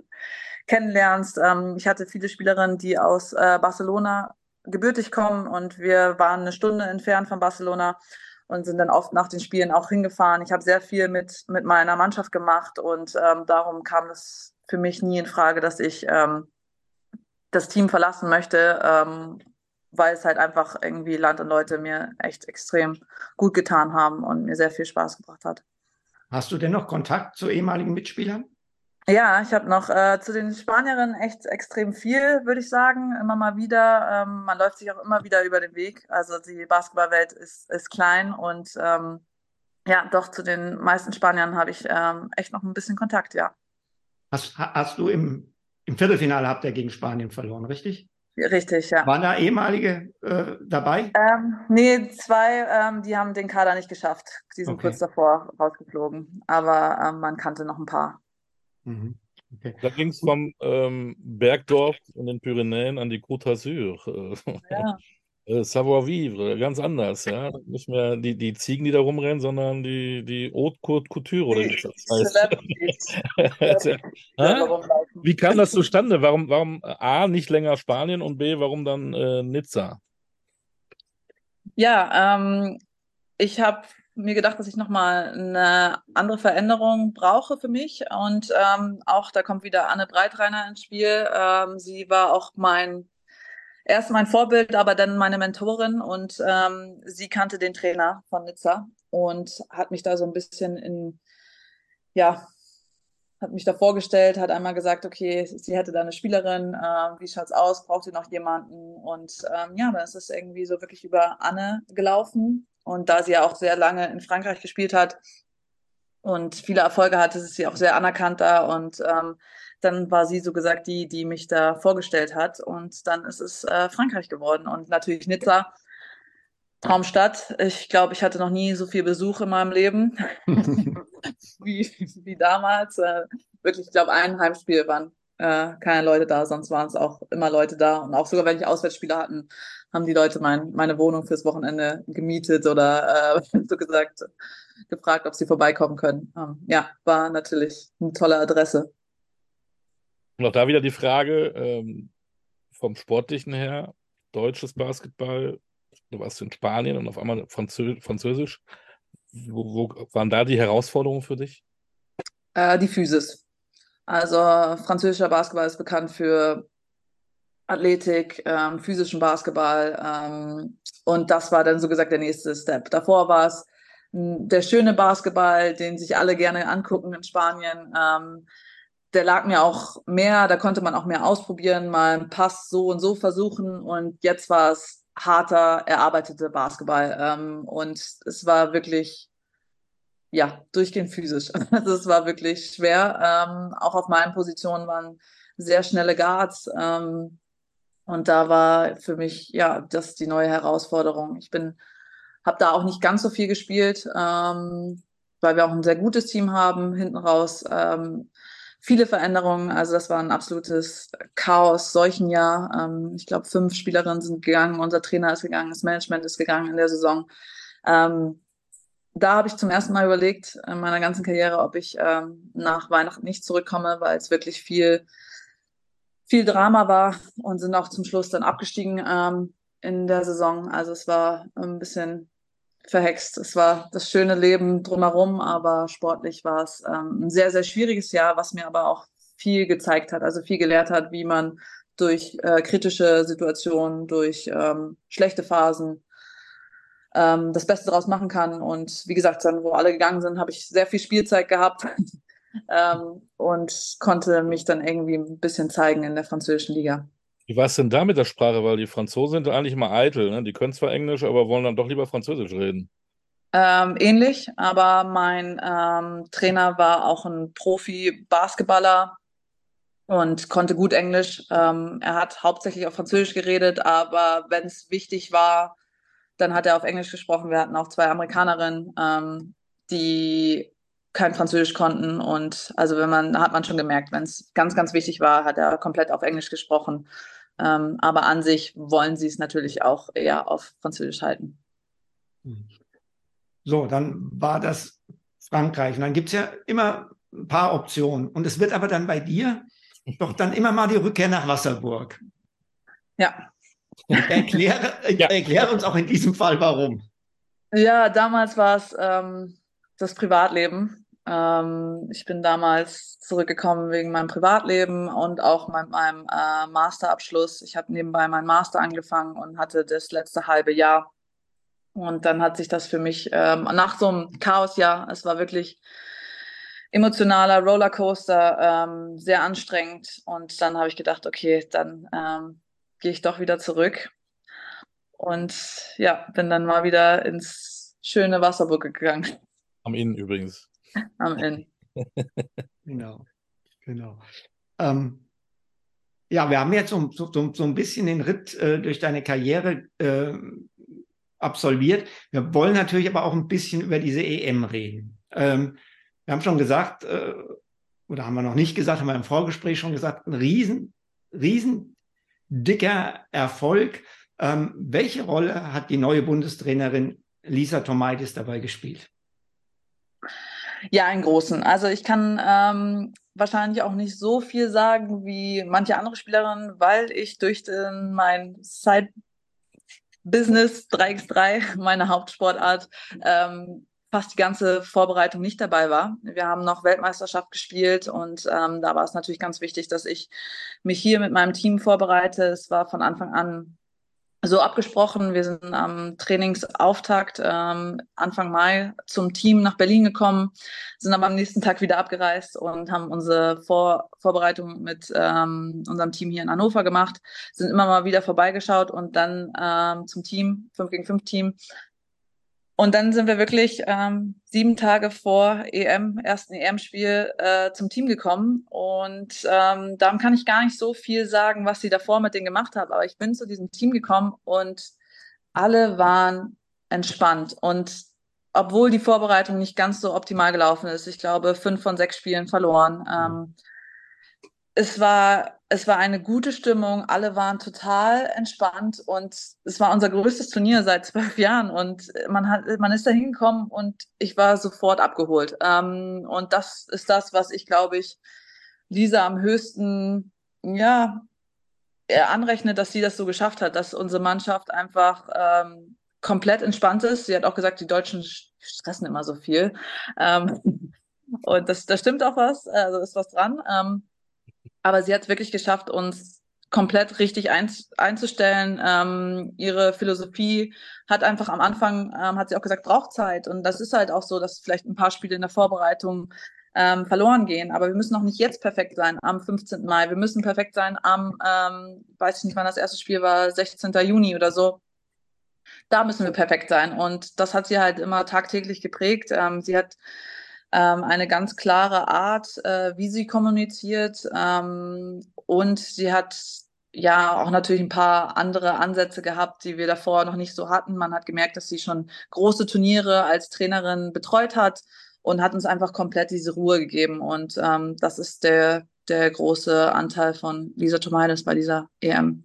kennenlernst. Ähm, ich hatte viele Spielerinnen, die aus äh, Barcelona gebürtig kommen und wir waren eine Stunde entfernt von Barcelona und sind dann oft nach den Spielen auch hingefahren. Ich habe sehr viel mit, mit meiner Mannschaft gemacht und ähm, darum kam es für mich nie in Frage, dass ich ähm, das Team verlassen möchte, ähm, weil es halt einfach irgendwie Land und Leute mir echt extrem gut getan haben und mir sehr viel Spaß gebracht hat. Hast du denn noch Kontakt zu ehemaligen Mitspielern? Ja, ich habe noch äh, zu den Spanierinnen echt extrem viel, würde ich sagen, immer mal wieder. Ähm, man läuft sich auch immer wieder über den Weg. Also die Basketballwelt ist, ist klein und ähm, ja, doch zu den meisten Spaniern habe ich ähm, echt noch ein bisschen Kontakt, ja. Hast, hast du im, im Viertelfinale habt ihr gegen Spanien verloren, richtig? Richtig, ja. Waren da ehemalige äh, dabei? Ähm, nee, zwei, ähm, die haben den Kader nicht geschafft. Die sind okay. kurz davor rausgeflogen. Aber ähm, man kannte noch ein paar. Mhm. Okay. Da ging es vom ähm, Bergdorf in den Pyrenäen an die Côte d'Azur. Ja. Äh, Savoir-vivre, ganz anders, ja. Nicht mehr die, die Ziegen, die da rumrennen, sondern die, die Haute Couture oder wie das heißt. wie kam das zustande? Warum, warum A, nicht länger Spanien und B, warum dann äh, Nizza? Ja, ähm, ich habe mir gedacht, dass ich nochmal eine andere Veränderung brauche für mich. Und ähm, auch da kommt wieder Anne Breitreiner ins Spiel. Ähm, sie war auch mein erst mein Vorbild, aber dann meine Mentorin und ähm, sie kannte den Trainer von Nizza und hat mich da so ein bisschen in, ja, hat mich da vorgestellt, hat einmal gesagt, okay, sie hätte da eine Spielerin, äh, wie schaut's aus, braucht sie noch jemanden? Und ähm, ja, dann ist es irgendwie so wirklich über Anne gelaufen. Und da sie ja auch sehr lange in Frankreich gespielt hat und viele Erfolge hatte, ist sie auch sehr anerkannt da. Und ähm, dann war sie so gesagt die, die mich da vorgestellt hat. Und dann ist es äh, Frankreich geworden. Und natürlich Nizza, Traumstadt. Ich glaube, ich hatte noch nie so viel Besuch in meinem Leben wie, wie damals. Äh, wirklich, ich glaube, ein Heimspiel waren äh, keine Leute da, sonst waren es auch immer Leute da. Und auch sogar, wenn ich Auswärtsspiele hatten, haben die Leute mein, meine Wohnung fürs Wochenende gemietet oder äh, so gesagt, gefragt, ob sie vorbeikommen können. Ähm, ja, war natürlich eine tolle Adresse. Und auch da wieder die Frage ähm, vom Sportlichen her, deutsches Basketball, du warst in Spanien und auf einmal Franzö Französisch. Wo, wo, waren da die Herausforderungen für dich? Äh, die Physis. Also französischer Basketball ist bekannt für Athletik, ähm, physischen Basketball. Ähm, und das war dann so gesagt der nächste Step. Davor war es hm, der schöne Basketball, den sich alle gerne angucken in Spanien. Ähm, der lag mir auch mehr, da konnte man auch mehr ausprobieren, mal einen Pass so und so versuchen. Und jetzt war es harter, erarbeitete Basketball. Ähm, und es war wirklich, ja, durchgehend physisch. Also es war wirklich schwer. Ähm, auch auf meinen Positionen waren sehr schnelle Guards. Ähm, und da war für mich, ja, das die neue Herausforderung. Ich bin, habe da auch nicht ganz so viel gespielt, ähm, weil wir auch ein sehr gutes Team haben, hinten raus. Ähm, viele Veränderungen. Also das war ein absolutes Chaos, solchen Jahr. Ähm, ich glaube, fünf Spielerinnen sind gegangen, unser Trainer ist gegangen, das Management ist gegangen in der Saison. Ähm, da habe ich zum ersten Mal überlegt in meiner ganzen Karriere, ob ich ähm, nach Weihnachten nicht zurückkomme, weil es wirklich viel, viel Drama war und sind auch zum Schluss dann abgestiegen ähm, in der Saison. Also es war ein bisschen verhext. Es war das schöne Leben drumherum, aber sportlich war es ähm, ein sehr, sehr schwieriges Jahr, was mir aber auch viel gezeigt hat, also viel gelehrt hat, wie man durch äh, kritische Situationen, durch ähm, schlechte Phasen ähm, das Beste daraus machen kann. Und wie gesagt, dann, wo alle gegangen sind, habe ich sehr viel Spielzeit gehabt ähm, und konnte mich dann irgendwie ein bisschen zeigen in der französischen Liga. Wie war es denn da mit der Sprache? Weil die Franzosen sind eigentlich immer eitel. Ne? Die können zwar Englisch, aber wollen dann doch lieber Französisch reden. Ähm, ähnlich, aber mein ähm, Trainer war auch ein Profi-Basketballer und konnte gut Englisch. Ähm, er hat hauptsächlich auf Französisch geredet, aber wenn es wichtig war, dann hat er auf Englisch gesprochen. Wir hatten auch zwei Amerikanerinnen, ähm, die kein Französisch konnten. Und also wenn man, hat man schon gemerkt, wenn es ganz, ganz wichtig war, hat er komplett auf Englisch gesprochen. Ähm, aber an sich wollen sie es natürlich auch eher auf Französisch halten. So, dann war das Frankreich. Und dann gibt es ja immer ein paar Optionen. Und es wird aber dann bei dir doch dann immer mal die Rückkehr nach Wasserburg. Ja. Erkläre, ja. erkläre uns auch in diesem Fall, warum. Ja, damals war es ähm, das Privatleben. Ähm, ich bin damals zurückgekommen wegen meinem Privatleben und auch meinem, meinem äh, Masterabschluss. Ich habe nebenbei meinen Master angefangen und hatte das letzte halbe Jahr. Und dann hat sich das für mich ähm, nach so einem Chaosjahr, es war wirklich emotionaler Rollercoaster, ähm, sehr anstrengend. Und dann habe ich gedacht, okay, dann ähm, gehe ich doch wieder zurück. Und ja, bin dann mal wieder ins schöne Wasserburg gegangen. Am Inn übrigens. Am Ende. genau, genau. Ähm, ja, wir haben jetzt so, so, so ein bisschen den Ritt äh, durch deine Karriere äh, absolviert. Wir wollen natürlich aber auch ein bisschen über diese EM reden. Ähm, wir haben schon gesagt, äh, oder haben wir noch nicht gesagt, haben wir im Vorgespräch schon gesagt, ein riesen, riesen dicker Erfolg. Ähm, welche Rolle hat die neue Bundestrainerin Lisa Tomaitis dabei gespielt? Ja, einen großen. Also ich kann ähm, wahrscheinlich auch nicht so viel sagen wie manche andere Spielerinnen, weil ich durch den, mein Side Business 3x3, meine Hauptsportart, ähm, fast die ganze Vorbereitung nicht dabei war. Wir haben noch Weltmeisterschaft gespielt und ähm, da war es natürlich ganz wichtig, dass ich mich hier mit meinem Team vorbereite. Es war von Anfang an so abgesprochen. Wir sind am Trainingsauftakt ähm, Anfang Mai zum Team nach Berlin gekommen, sind aber am nächsten Tag wieder abgereist und haben unsere Vor Vorbereitung mit ähm, unserem Team hier in Hannover gemacht, sind immer mal wieder vorbeigeschaut und dann ähm, zum Team, 5 gegen 5 Team, und dann sind wir wirklich ähm, sieben Tage vor EM, ersten EM-Spiel äh, zum Team gekommen. Und ähm, darum kann ich gar nicht so viel sagen, was sie davor mit denen gemacht haben. Aber ich bin zu diesem Team gekommen und alle waren entspannt. Und obwohl die Vorbereitung nicht ganz so optimal gelaufen ist, ich glaube, fünf von sechs Spielen verloren, ähm, es war, es war eine gute Stimmung. Alle waren total entspannt und es war unser größtes Turnier seit zwölf Jahren und man hat, man ist da hingekommen und ich war sofort abgeholt. Ähm, und das ist das, was ich glaube ich Lisa am höchsten, ja, anrechnet, dass sie das so geschafft hat, dass unsere Mannschaft einfach ähm, komplett entspannt ist. Sie hat auch gesagt, die Deutschen stressen immer so viel. Ähm, und das, das stimmt auch was, also ist was dran. Ähm, aber sie hat es wirklich geschafft, uns komplett richtig ein, einzustellen. Ähm, ihre Philosophie hat einfach am Anfang, ähm, hat sie auch gesagt, braucht Zeit. Und das ist halt auch so, dass vielleicht ein paar Spiele in der Vorbereitung ähm, verloren gehen. Aber wir müssen noch nicht jetzt perfekt sein am 15. Mai. Wir müssen perfekt sein am, ähm, weiß ich nicht, wann das erste Spiel war, 16. Juni oder so. da müssen wir perfekt sein. Und das hat sie halt immer tagtäglich geprägt. Ähm, sie hat ähm, eine ganz klare Art, äh, wie sie kommuniziert. Ähm, und sie hat ja auch natürlich ein paar andere Ansätze gehabt, die wir davor noch nicht so hatten. Man hat gemerkt, dass sie schon große Turniere als Trainerin betreut hat und hat uns einfach komplett diese Ruhe gegeben. Und ähm, das ist der, der große Anteil von Lisa Tomaides bei dieser EM.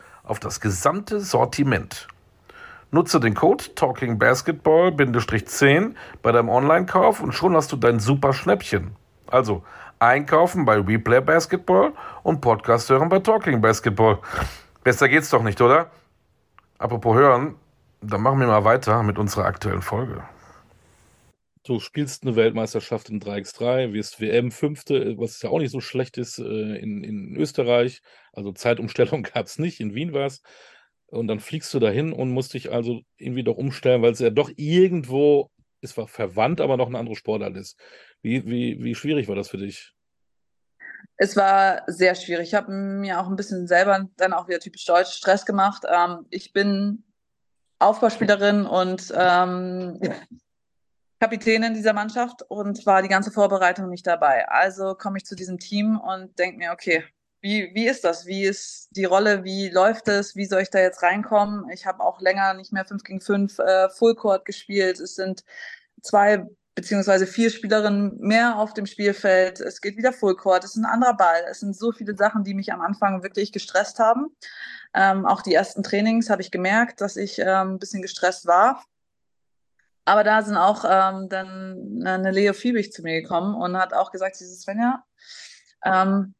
auf das gesamte Sortiment. Nutze den Code TalkingBasketball-10 bei deinem Online-Kauf und schon hast du dein super Schnäppchen. Also einkaufen bei Replay Basketball und Podcast hören bei Talking Basketball. Besser geht's doch nicht, oder? Apropos hören, dann machen wir mal weiter mit unserer aktuellen Folge. Du spielst eine Weltmeisterschaft in 3x3, wirst WM-Fünfte, was ja auch nicht so schlecht ist, äh, in, in Österreich. Also Zeitumstellung gab es nicht, in Wien war es. Und dann fliegst du dahin und musst dich also irgendwie doch umstellen, weil es ja doch irgendwo, es war verwandt, aber noch eine andere Sportart ist. Wie, wie, wie schwierig war das für dich? Es war sehr schwierig. Ich habe mir auch ein bisschen selber dann auch wieder typisch deutsch Stress gemacht. Ähm, ich bin Aufbauspielerin und ähm, Kapitänin dieser Mannschaft und war die ganze Vorbereitung nicht dabei. Also komme ich zu diesem Team und denke mir, okay, wie, wie ist das? Wie ist die Rolle? Wie läuft es? Wie soll ich da jetzt reinkommen? Ich habe auch länger nicht mehr 5 gegen 5 äh, Fullcourt gespielt. Es sind zwei beziehungsweise vier Spielerinnen mehr auf dem Spielfeld. Es geht wieder Fullcourt. Es ist ein anderer Ball. Es sind so viele Sachen, die mich am Anfang wirklich gestresst haben. Ähm, auch die ersten Trainings habe ich gemerkt, dass ich ähm, ein bisschen gestresst war. Aber da sind auch ähm, dann eine Leo Fiebig zu mir gekommen und hat auch gesagt, sie Svenja, ähm,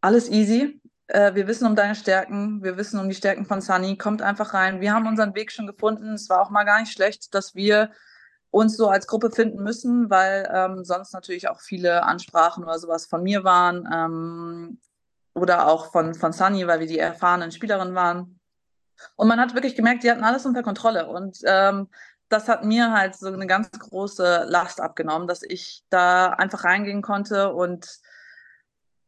alles easy. Äh, wir wissen um deine Stärken, wir wissen um die Stärken von Sunny. Kommt einfach rein. Wir haben unseren Weg schon gefunden. Es war auch mal gar nicht schlecht, dass wir uns so als Gruppe finden müssen, weil ähm, sonst natürlich auch viele Ansprachen oder sowas von mir waren ähm, oder auch von, von Sunny, weil wir die erfahrenen Spielerinnen waren. Und man hat wirklich gemerkt, die hatten alles unter Kontrolle. Und ähm, das hat mir halt so eine ganz große Last abgenommen, dass ich da einfach reingehen konnte und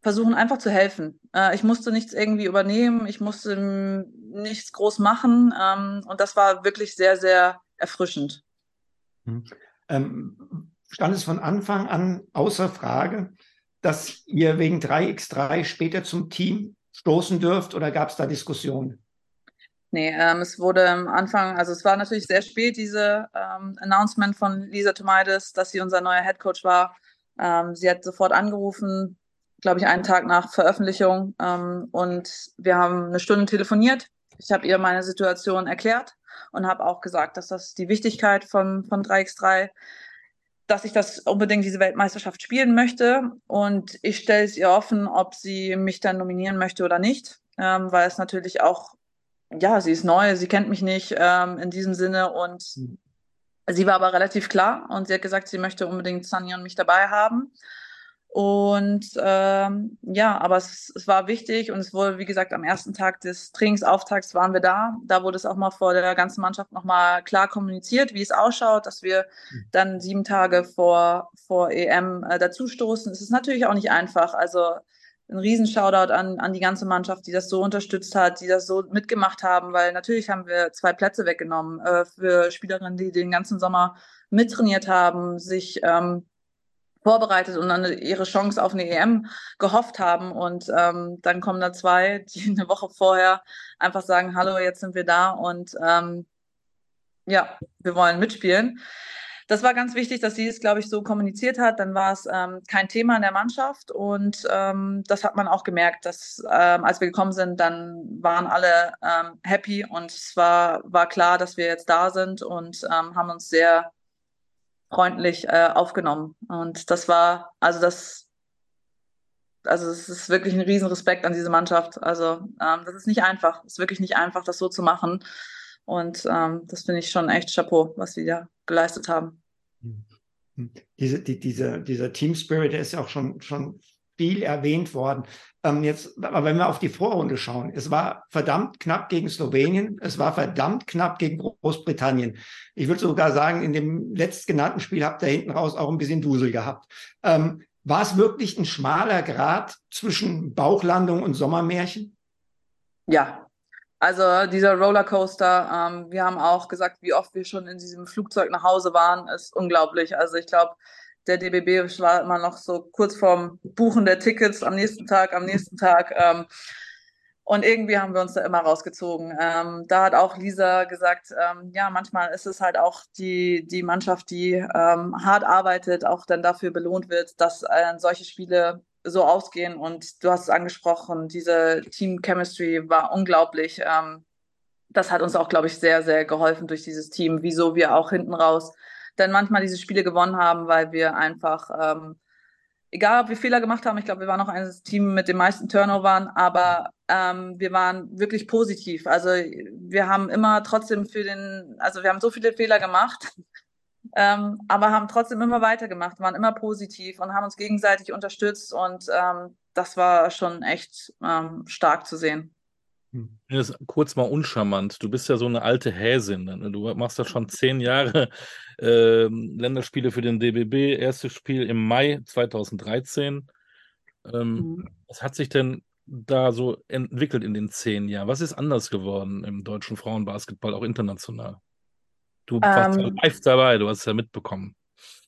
versuchen einfach zu helfen. Äh, ich musste nichts irgendwie übernehmen, ich musste nichts groß machen ähm, und das war wirklich sehr, sehr erfrischend. Hm. Ähm, stand es von Anfang an außer Frage, dass ihr wegen 3x3 später zum Team stoßen dürft oder gab es da Diskussionen? Nee, ähm, es wurde am Anfang, also es war natürlich sehr spät, diese ähm, Announcement von Lisa Tomaides, dass sie unser neuer Head Coach war. Ähm, sie hat sofort angerufen, glaube ich, einen Tag nach Veröffentlichung. Ähm, und wir haben eine Stunde telefoniert. Ich habe ihr meine Situation erklärt und habe auch gesagt, dass das die Wichtigkeit von, von 3x3 dass ich das unbedingt diese Weltmeisterschaft spielen möchte. Und ich stelle es ihr offen, ob sie mich dann nominieren möchte oder nicht, ähm, weil es natürlich auch ja, sie ist neu, sie kennt mich nicht ähm, in diesem Sinne und mhm. sie war aber relativ klar und sie hat gesagt, sie möchte unbedingt Sunny und mich dabei haben. Und ähm, ja, aber es, es, war wichtig und es wurde, wie gesagt, am ersten Tag des Trainingsauftakts waren wir da. Da wurde es auch mal vor der ganzen Mannschaft nochmal klar kommuniziert, wie es ausschaut, dass wir mhm. dann sieben Tage vor, vor EM äh, dazustoßen. Es ist natürlich auch nicht einfach. Also ein Riesen-Shoutout an, an die ganze Mannschaft, die das so unterstützt hat, die das so mitgemacht haben, weil natürlich haben wir zwei Plätze weggenommen äh, für Spielerinnen, die den ganzen Sommer mittrainiert haben, sich ähm, vorbereitet und dann ihre Chance auf eine EM gehofft haben. Und ähm, dann kommen da zwei, die eine Woche vorher einfach sagen, hallo, jetzt sind wir da und ähm, ja, wir wollen mitspielen das war ganz wichtig, dass sie es, glaube ich, so kommuniziert hat. Dann war es ähm, kein Thema in der Mannschaft und ähm, das hat man auch gemerkt, dass ähm, als wir gekommen sind, dann waren alle ähm, happy und es war, war klar, dass wir jetzt da sind und ähm, haben uns sehr freundlich äh, aufgenommen. Und das war, also das, also es ist wirklich ein Riesenrespekt an diese Mannschaft. Also ähm, das ist nicht einfach, es ist wirklich nicht einfach, das so zu machen. Und ähm, das finde ich schon echt Chapeau, was sie da geleistet haben. Diese, die, diese, dieser Team Spirit, der ist ja auch schon, schon viel erwähnt worden. Ähm, jetzt, aber wenn wir auf die Vorrunde schauen, es war verdammt knapp gegen Slowenien, es war verdammt knapp gegen Großbritannien. Ich würde sogar sagen, in dem letztgenannten Spiel habt ihr hinten raus auch ein bisschen Dusel gehabt. Ähm, war es wirklich ein schmaler Grad zwischen Bauchlandung und Sommermärchen? Ja, also dieser Rollercoaster, ähm, wir haben auch gesagt, wie oft wir schon in diesem Flugzeug nach Hause waren, ist unglaublich. Also ich glaube, der DBB war immer noch so kurz vorm Buchen der Tickets am nächsten Tag, am nächsten Tag. Ähm, und irgendwie haben wir uns da immer rausgezogen. Ähm, da hat auch Lisa gesagt, ähm, ja, manchmal ist es halt auch die, die Mannschaft, die ähm, hart arbeitet, auch dann dafür belohnt wird, dass äh, solche Spiele so ausgehen. Und du hast es angesprochen, diese Team Chemistry war unglaublich. Ähm, das hat uns auch, glaube ich, sehr, sehr geholfen durch dieses Team, wieso wir auch hinten raus dann manchmal diese Spiele gewonnen haben, weil wir einfach, ähm, egal ob wir Fehler gemacht haben, ich glaube, wir waren noch ein Team mit den meisten Turnovern, aber ähm, wir waren wirklich positiv. Also wir haben immer trotzdem für den, also wir haben so viele Fehler gemacht, ähm, aber haben trotzdem immer weitergemacht, waren immer positiv und haben uns gegenseitig unterstützt und ähm, das war schon echt ähm, stark zu sehen. Das ist kurz mal uncharmant. Du bist ja so eine alte Häsin. Ne? Du machst ja schon zehn Jahre äh, Länderspiele für den DBB. Erstes Spiel im Mai 2013. Ähm, mhm. Was hat sich denn da so entwickelt in den zehn Jahren? Was ist anders geworden im deutschen Frauenbasketball, auch international? Du warst ja ähm. live dabei, du hast es ja mitbekommen.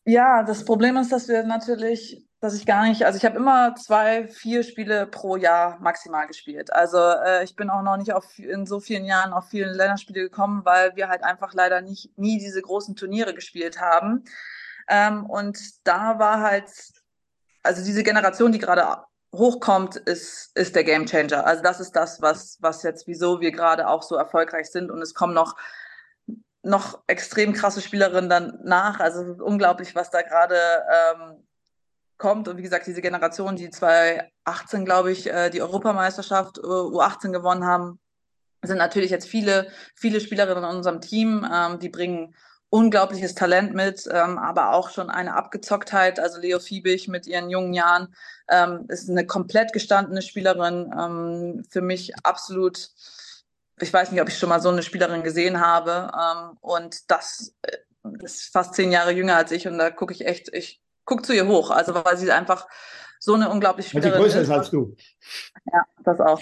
Ja, das Problem ist, dass wir natürlich dass ich gar nicht, also ich habe immer zwei, vier Spiele pro Jahr maximal gespielt. Also äh, ich bin auch noch nicht auf, in so vielen Jahren auf vielen Länderspiele gekommen, weil wir halt einfach leider nicht nie diese großen Turniere gespielt haben. Ähm, und da war halt, also diese Generation, die gerade hochkommt, ist, ist der Game Changer. Also das ist das, was, was jetzt, wieso wir gerade auch so erfolgreich sind. Und es kommen noch noch extrem krasse Spielerinnen dann nach. Also unglaublich, was da gerade ähm, kommt. Und wie gesagt, diese Generation, die 2018, glaube ich, äh, die Europameisterschaft äh, U18 gewonnen haben, sind natürlich jetzt viele, viele Spielerinnen in unserem Team, ähm, die bringen unglaubliches Talent mit, ähm, aber auch schon eine Abgezocktheit. Also Leo Fiebig mit ihren jungen Jahren ähm, ist eine komplett gestandene Spielerin. Ähm, für mich absolut, ich weiß nicht, ob ich schon mal so eine Spielerin gesehen habe. Ähm, und das äh, ist fast zehn Jahre jünger als ich und da gucke ich echt, ich guck zu ihr hoch. Also weil sie einfach so eine unglaubliche Spielerin sie größer ist als du. Ja, das auch.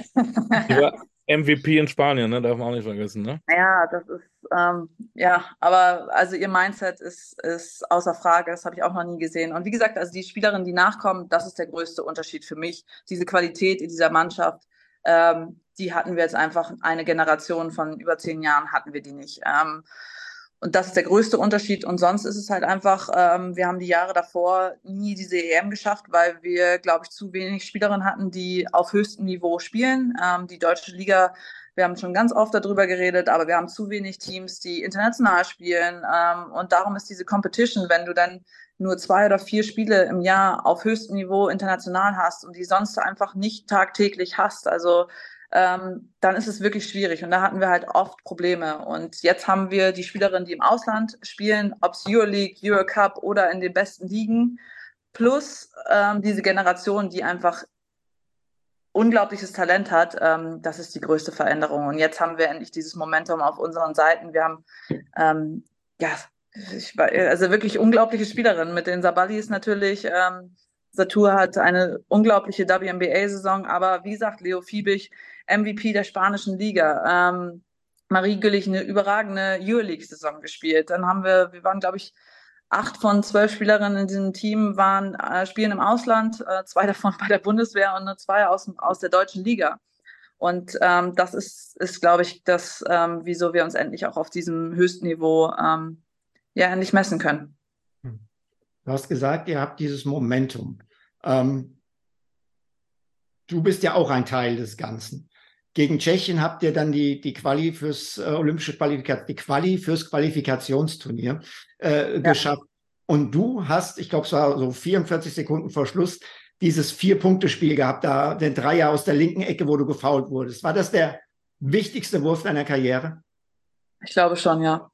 MVP in Spanien, ne? darf man auch nicht vergessen. Ne? Ja, das ist, ähm, ja, aber also ihr Mindset ist, ist außer Frage, das habe ich auch noch nie gesehen. Und wie gesagt, also die Spielerinnen, die nachkommen, das ist der größte Unterschied für mich. Diese Qualität in dieser Mannschaft, ähm, die hatten wir jetzt einfach eine Generation von über zehn Jahren hatten wir die nicht. Ähm, und das ist der größte Unterschied. Und sonst ist es halt einfach, ähm, wir haben die Jahre davor nie diese EM geschafft, weil wir, glaube ich, zu wenig Spielerinnen hatten, die auf höchstem Niveau spielen. Ähm, die deutsche Liga, wir haben schon ganz oft darüber geredet, aber wir haben zu wenig Teams, die international spielen. Ähm, und darum ist diese Competition, wenn du dann nur zwei oder vier Spiele im Jahr auf höchstem Niveau international hast und die sonst einfach nicht tagtäglich hast. Also ähm, dann ist es wirklich schwierig. Und da hatten wir halt oft Probleme. Und jetzt haben wir die Spielerinnen, die im Ausland spielen, ob es Euroleague, Eurocup oder in den besten Ligen, plus ähm, diese Generation, die einfach unglaubliches Talent hat. Ähm, das ist die größte Veränderung. Und jetzt haben wir endlich dieses Momentum auf unseren Seiten. Wir haben ähm, ja ich also wirklich unglaubliche Spielerinnen. Mit den Sabalis natürlich. Ähm, Satur hat eine unglaubliche WNBA-Saison, aber wie gesagt, Leo Fiebig, MVP der spanischen Liga. Ähm, Marie Güllich eine überragende Euroleague-Saison gespielt. Dann haben wir, wir waren, glaube ich, acht von zwölf Spielerinnen in diesem Team waren äh, spielen im Ausland, äh, zwei davon bei der Bundeswehr und nur zwei aus, aus der deutschen Liga. Und ähm, das ist, ist glaube ich, das, ähm, wieso wir uns endlich auch auf diesem höchsten Niveau ähm, ja endlich messen können. Hm. Du hast gesagt, ihr habt dieses Momentum. Ähm, du bist ja auch ein Teil des Ganzen. Gegen Tschechien habt ihr dann die, die Quali fürs äh, olympische Qualifikation, die Quali fürs Qualifikationsturnier äh, ja. geschafft. Und du hast, ich glaube, es war so 44 Sekunden vor Schluss, dieses Vier-Punkte-Spiel gehabt, da den Dreier aus der linken Ecke, wo du gefault wurdest. War das der wichtigste Wurf deiner Karriere? Ich glaube schon, ja.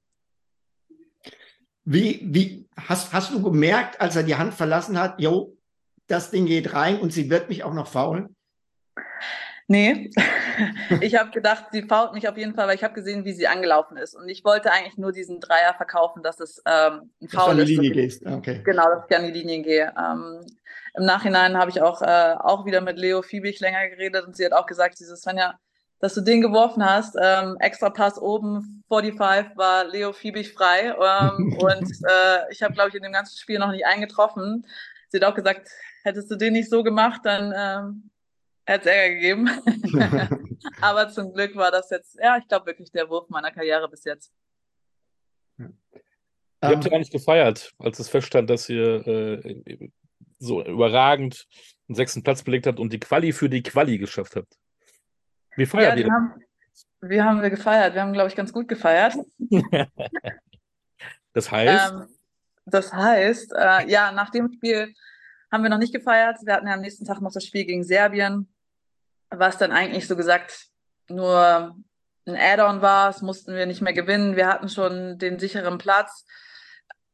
Wie, wie hast, hast du gemerkt, als er die Hand verlassen hat, jo, das Ding geht rein und sie wird mich auch noch faulen? Nee, ich habe gedacht, sie fault mich auf jeden Fall, weil ich habe gesehen, wie sie angelaufen ist. Und ich wollte eigentlich nur diesen Dreier verkaufen, dass es ähm, ein Foul dass ist. du an die Linie gehst. Okay. Genau, dass ich an die Linie gehe. Ähm, Im Nachhinein habe ich auch, äh, auch wieder mit Leo Fiebig länger geredet und sie hat auch gesagt, dieses Svenja, dass du den geworfen hast, ähm, extra Pass oben, 45 war Leo Fiebig frei ähm, und äh, ich habe, glaube ich, in dem ganzen Spiel noch nicht eingetroffen. Sie hat auch gesagt, hättest du den nicht so gemacht, dann ähm, hätte es Ärger gegeben. Aber zum Glück war das jetzt, ja, ich glaube wirklich der Wurf meiner Karriere bis jetzt. Ihr habt ja gar nicht gefeiert, als es feststand, dass ihr äh, so überragend einen sechsten Platz belegt habt und die Quali für die Quali geschafft habt. Wie feiert ja, ihr? Haben, wie haben wir gefeiert? Wir haben, glaube ich, ganz gut gefeiert. das heißt? Ähm, das heißt, äh, ja, nach dem Spiel haben wir noch nicht gefeiert. Wir hatten ja am nächsten Tag noch das Spiel gegen Serbien, was dann eigentlich so gesagt nur ein Add-on war. Es mussten wir nicht mehr gewinnen. Wir hatten schon den sicheren Platz.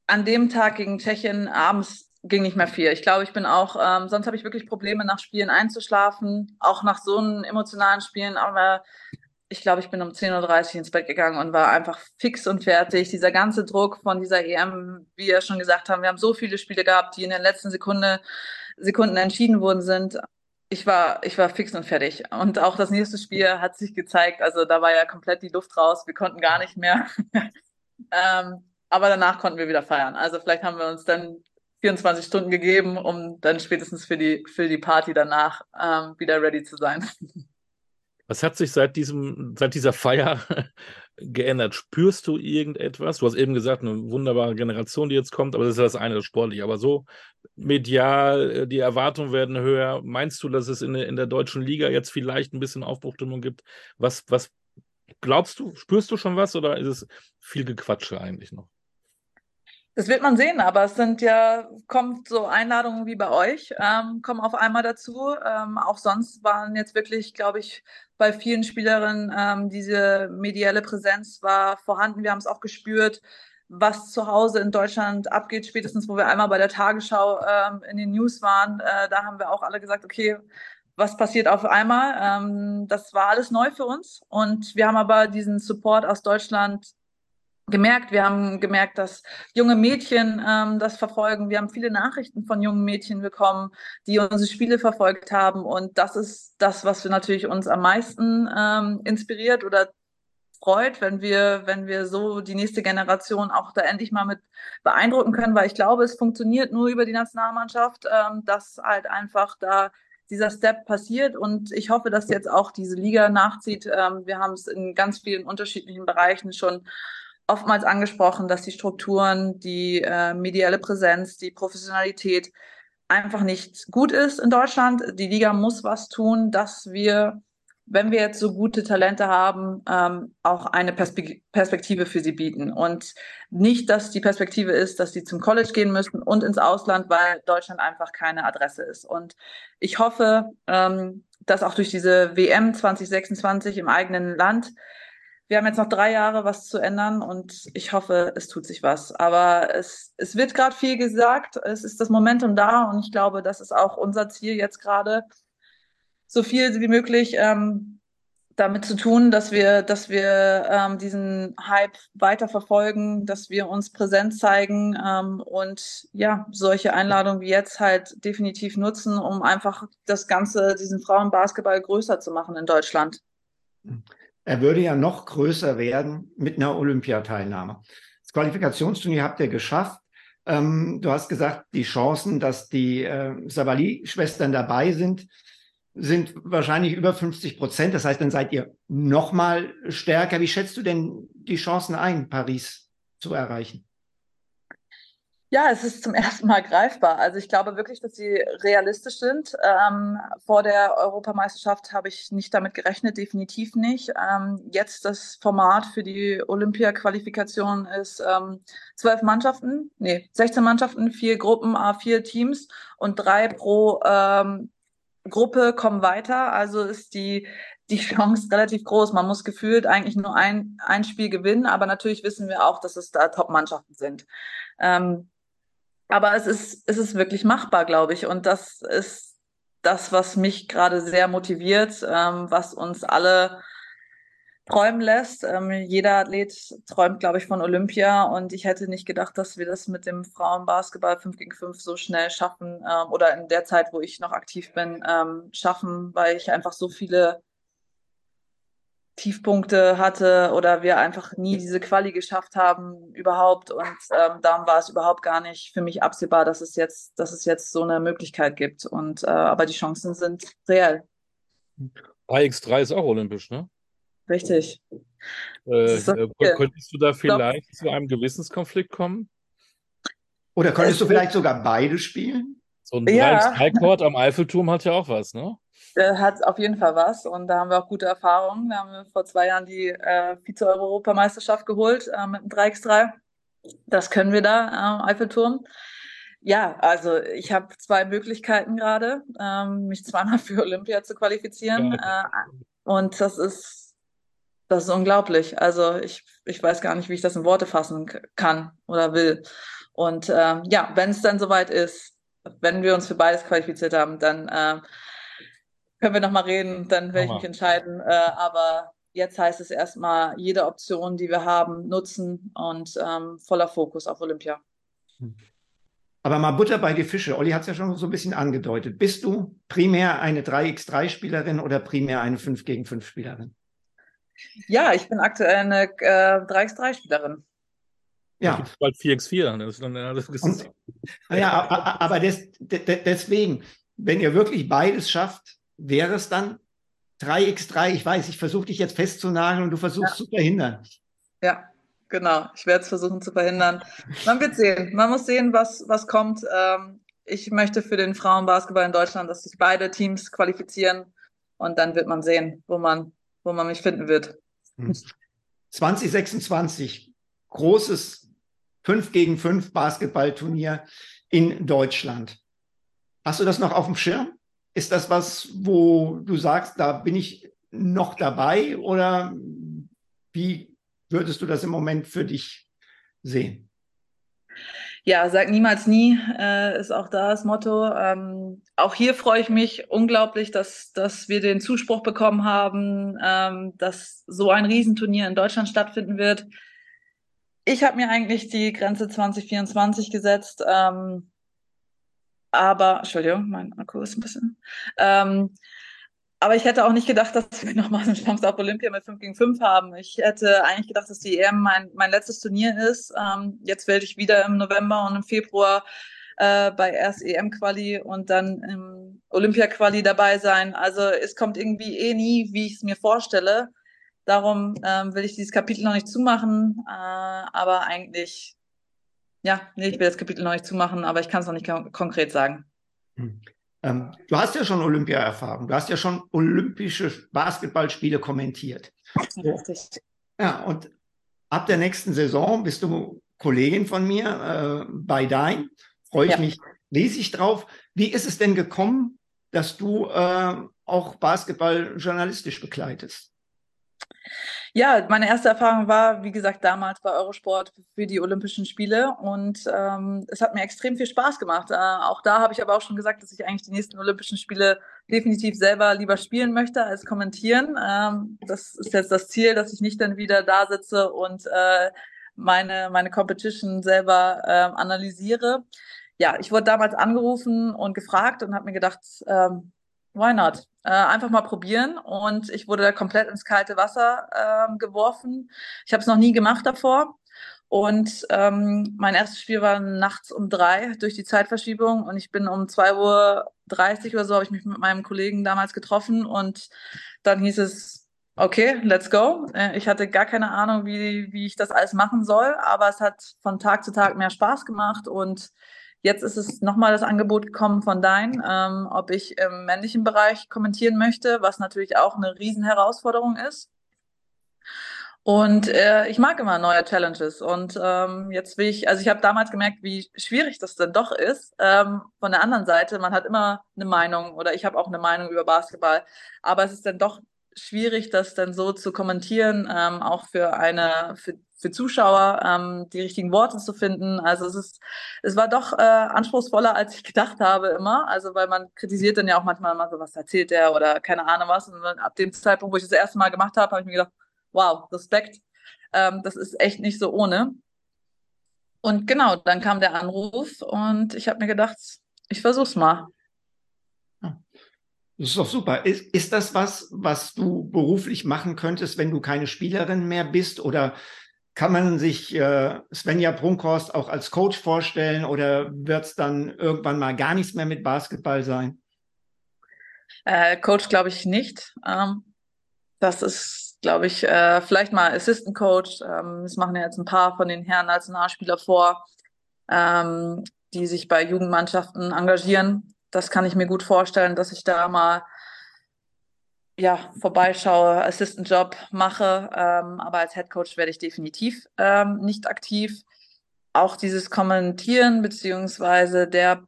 An dem Tag gegen Tschechien abends ging nicht mehr viel. Ich glaube, ich bin auch, ähm, sonst habe ich wirklich Probleme nach Spielen einzuschlafen, auch nach so einem emotionalen Spielen, aber ich glaube, ich bin um 10.30 Uhr ins Bett gegangen und war einfach fix und fertig. Dieser ganze Druck von dieser EM, wie wir schon gesagt haben, wir haben so viele Spiele gehabt, die in den letzten Sekunde, Sekunden entschieden worden sind. Ich war, ich war fix und fertig. Und auch das nächste Spiel hat sich gezeigt, also da war ja komplett die Luft raus, wir konnten gar nicht mehr. ähm, aber danach konnten wir wieder feiern. Also vielleicht haben wir uns dann 24 Stunden gegeben, um dann spätestens für die, für die Party danach ähm, wieder ready zu sein. Was hat sich seit diesem, seit dieser Feier geändert? Spürst du irgendetwas? Du hast eben gesagt, eine wunderbare Generation, die jetzt kommt, aber das ist das eine, das sportlich. Aber so medial, äh, die Erwartungen werden höher. Meinst du, dass es in, in der deutschen Liga jetzt vielleicht ein bisschen Aufbruchstimmung gibt? Was, was glaubst du? Spürst du schon was oder ist es viel Gequatsche eigentlich noch? Das wird man sehen, aber es sind ja, kommt so Einladungen wie bei euch, ähm, kommen auf einmal dazu. Ähm, auch sonst waren jetzt wirklich, glaube ich, bei vielen Spielerinnen ähm, diese medielle Präsenz war vorhanden. Wir haben es auch gespürt, was zu Hause in Deutschland abgeht, spätestens wo wir einmal bei der Tagesschau ähm, in den News waren. Äh, da haben wir auch alle gesagt, okay, was passiert auf einmal? Ähm, das war alles neu für uns und wir haben aber diesen Support aus Deutschland gemerkt. Wir haben gemerkt, dass junge Mädchen ähm, das verfolgen. Wir haben viele Nachrichten von jungen Mädchen bekommen, die unsere Spiele verfolgt haben. Und das ist das, was wir natürlich uns am meisten ähm, inspiriert oder freut, wenn wir, wenn wir so die nächste Generation auch da endlich mal mit beeindrucken können, weil ich glaube, es funktioniert nur über die Nationalmannschaft, ähm, dass halt einfach da dieser Step passiert und ich hoffe, dass jetzt auch diese Liga nachzieht. Ähm, wir haben es in ganz vielen unterschiedlichen Bereichen schon oftmals angesprochen, dass die Strukturen, die äh, mediale Präsenz, die Professionalität einfach nicht gut ist in Deutschland. Die Liga muss was tun, dass wir, wenn wir jetzt so gute Talente haben, ähm, auch eine Perspe Perspektive für sie bieten. Und nicht, dass die Perspektive ist, dass sie zum College gehen müssen und ins Ausland, weil Deutschland einfach keine Adresse ist. Und ich hoffe, ähm, dass auch durch diese WM 2026 im eigenen Land wir haben jetzt noch drei Jahre, was zu ändern und ich hoffe, es tut sich was. Aber es, es wird gerade viel gesagt, es ist das Momentum da und ich glaube, das ist auch unser Ziel jetzt gerade, so viel wie möglich ähm, damit zu tun, dass wir, dass wir ähm, diesen Hype weiter verfolgen, dass wir uns präsent zeigen ähm, und ja, solche Einladungen wie jetzt halt definitiv nutzen, um einfach das Ganze, diesen Frauenbasketball größer zu machen in Deutschland. Mhm er würde ja noch größer werden mit einer Olympiateilnahme. Das Qualifikationsturnier habt ihr geschafft. Ähm, du hast gesagt, die Chancen, dass die äh, Savali-Schwestern dabei sind, sind wahrscheinlich über 50 Prozent. Das heißt, dann seid ihr noch mal stärker. Wie schätzt du denn die Chancen ein, Paris zu erreichen? Ja, es ist zum ersten Mal greifbar. Also ich glaube wirklich, dass sie realistisch sind. Ähm, vor der Europameisterschaft habe ich nicht damit gerechnet, definitiv nicht. Ähm, jetzt das Format für die Olympia-Qualifikation ist ähm, zwölf Mannschaften, nee, 16 Mannschaften, vier Gruppen, vier Teams und drei pro ähm, Gruppe kommen weiter. Also ist die die Chance relativ groß. Man muss gefühlt eigentlich nur ein, ein Spiel gewinnen, aber natürlich wissen wir auch, dass es da Top-Mannschaften sind. Ähm, aber es ist, es ist wirklich machbar, glaube ich. Und das ist das, was mich gerade sehr motiviert, ähm, was uns alle träumen lässt. Ähm, jeder Athlet träumt, glaube ich, von Olympia und ich hätte nicht gedacht, dass wir das mit dem Frauenbasketball 5 gegen 5 so schnell schaffen ähm, oder in der Zeit, wo ich noch aktiv bin, ähm, schaffen, weil ich einfach so viele Tiefpunkte hatte oder wir einfach nie diese Quali geschafft haben überhaupt und ähm, darum war es überhaupt gar nicht für mich absehbar, dass es jetzt, dass es jetzt so eine Möglichkeit gibt und äh, aber die Chancen sind reell. 3x3 ist auch olympisch, ne? Richtig. Äh, äh, könntest du da vielleicht zu einem Gewissenskonflikt kommen? Oder könntest du vielleicht sogar beide spielen? So ein ja. 3x3-Court am Eiffelturm hat ja auch was, ne? Hat auf jeden Fall was und da haben wir auch gute Erfahrungen. Da haben wir vor zwei Jahren die äh, Vize-Europameisterschaft geholt äh, mit dem 3x3. Das können wir da am Eiffelturm. Ja, also ich habe zwei Möglichkeiten gerade, ähm, mich zweimal für Olympia zu qualifizieren. Ja. Äh, und das ist das ist unglaublich. Also ich, ich weiß gar nicht, wie ich das in Worte fassen kann oder will. Und äh, ja, wenn es dann soweit ist, wenn wir uns für beides qualifiziert haben, dann äh, können wir nochmal reden, dann werde ich mich entscheiden. Äh, aber jetzt heißt es erstmal, jede Option, die wir haben, nutzen und ähm, voller Fokus auf Olympia. Aber mal Butter bei die Fische. Olli hat es ja schon so ein bisschen angedeutet. Bist du primär eine 3x3-Spielerin oder primär eine 5 gegen 5 Spielerin? Ja, ich bin aktuell eine äh, 3x3-Spielerin. Ja. Bald 4x4. Das ist dann, das ist Und, ja, aber des, de, deswegen, wenn ihr wirklich beides schafft, wäre es dann 3x3. Ich weiß, ich versuche dich jetzt festzunageln und du versuchst ja. zu verhindern. Ja, genau. Ich werde es versuchen zu verhindern. Man wird sehen. Man muss sehen, was, was kommt. Ähm, ich möchte für den Frauenbasketball in Deutschland, dass sich beide Teams qualifizieren und dann wird man sehen, wo man wo man mich finden wird. 2026, hm. großes 5 gegen 5 Basketballturnier in Deutschland. Hast du das noch auf dem Schirm? Ist das was, wo du sagst, da bin ich noch dabei oder wie würdest du das im Moment für dich sehen? Ja, sag niemals nie, äh, ist auch da das Motto. Ähm, auch hier freue ich mich unglaublich, dass, dass wir den Zuspruch bekommen haben, ähm, dass so ein Riesenturnier in Deutschland stattfinden wird. Ich habe mir eigentlich die Grenze 2024 gesetzt, ähm, aber, Entschuldigung, mein Akku ist ein bisschen. Ähm, aber ich hätte auch nicht gedacht, dass wir nochmal eine Chance auf Olympia mit 5 gegen 5 haben. Ich hätte eigentlich gedacht, dass die EM mein, mein letztes Turnier ist. Ähm, jetzt werde ich wieder im November und im Februar äh, bei erst EM-Quali und dann im Olympia-Quali dabei sein. Also es kommt irgendwie eh nie, wie ich es mir vorstelle. Darum ähm, will ich dieses Kapitel noch nicht zumachen. Äh, aber eigentlich, ja, nee, ich will das Kapitel noch nicht zumachen, aber ich kann es noch nicht konkret sagen. Hm. Ähm, du hast ja schon Olympia-Erfahrung, du hast ja schon olympische Basketballspiele kommentiert. Richtig. Ja, und ab der nächsten Saison bist du Kollegin von mir äh, bei Dein. Freue ich ja. mich riesig drauf. Wie ist es denn gekommen, dass du äh, auch Basketball journalistisch begleitest? Ja, meine erste Erfahrung war, wie gesagt, damals bei Eurosport für die Olympischen Spiele und ähm, es hat mir extrem viel Spaß gemacht. Äh, auch da habe ich aber auch schon gesagt, dass ich eigentlich die nächsten Olympischen Spiele definitiv selber lieber spielen möchte als kommentieren. Ähm, das ist jetzt das Ziel, dass ich nicht dann wieder da sitze und äh, meine, meine Competition selber äh, analysiere. Ja, ich wurde damals angerufen und gefragt und habe mir gedacht, ähm, why not? Äh, einfach mal probieren. Und ich wurde da komplett ins kalte Wasser äh, geworfen. Ich habe es noch nie gemacht davor. Und ähm, mein erstes Spiel war nachts um drei durch die Zeitverschiebung und ich bin um 2.30 Uhr oder so, habe ich mich mit meinem Kollegen damals getroffen und dann hieß es, okay, let's go. Äh, ich hatte gar keine Ahnung, wie, wie ich das alles machen soll, aber es hat von Tag zu Tag mehr Spaß gemacht und Jetzt ist es nochmal das Angebot gekommen von Dein, ähm, ob ich im männlichen Bereich kommentieren möchte, was natürlich auch eine Riesenherausforderung ist. Und äh, ich mag immer neue Challenges. Und ähm, jetzt will ich, also ich habe damals gemerkt, wie schwierig das denn doch ist. Ähm, von der anderen Seite, man hat immer eine Meinung oder ich habe auch eine Meinung über Basketball, aber es ist dann doch schwierig, das dann so zu kommentieren, ähm, auch für eine, für, für Zuschauer ähm, die richtigen Worte zu finden. Also es ist, es war doch äh, anspruchsvoller, als ich gedacht habe immer. Also weil man kritisiert dann ja auch manchmal immer so, was erzählt der oder keine Ahnung was. Und ab dem Zeitpunkt, wo ich das erste Mal gemacht habe, habe ich mir gedacht, wow, Respekt. Ähm, das ist echt nicht so ohne. Und genau, dann kam der Anruf und ich habe mir gedacht, ich versuch's mal. Das ist doch super. Ist, ist das was, was du beruflich machen könntest, wenn du keine Spielerin mehr bist? Oder kann man sich äh, Svenja Brunkhorst auch als Coach vorstellen oder wird es dann irgendwann mal gar nichts mehr mit Basketball sein? Äh, Coach glaube ich nicht. Ähm, das ist, glaube ich, äh, vielleicht mal Assistant Coach. Ähm, das machen ja jetzt ein paar von den Herren Nationalspieler vor, ähm, die sich bei Jugendmannschaften engagieren das kann ich mir gut vorstellen, dass ich da mal ja, vorbeischaue, Assistant-Job mache. Ähm, aber als Head Coach werde ich definitiv ähm, nicht aktiv. Auch dieses Kommentieren beziehungsweise der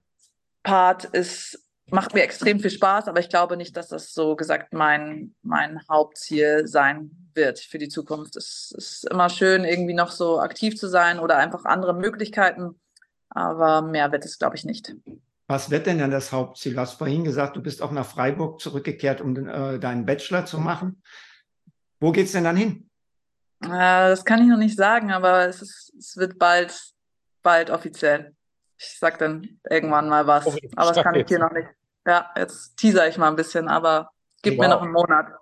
Part ist, macht mir extrem viel Spaß, aber ich glaube nicht, dass das so gesagt mein, mein Hauptziel sein wird für die Zukunft. Es ist immer schön, irgendwie noch so aktiv zu sein oder einfach andere Möglichkeiten, aber mehr wird es, glaube ich, nicht. Was wird denn dann das Hauptziel? Du hast vorhin gesagt, du bist auch nach Freiburg zurückgekehrt, um äh, deinen Bachelor zu machen. Wo geht es denn dann hin? Äh, das kann ich noch nicht sagen, aber es, ist, es wird bald, bald offiziell. Ich sag dann irgendwann mal was, oh, aber das kann ich hier noch nicht. Ja, jetzt teaser ich mal ein bisschen, aber gib wow. mir noch einen Monat.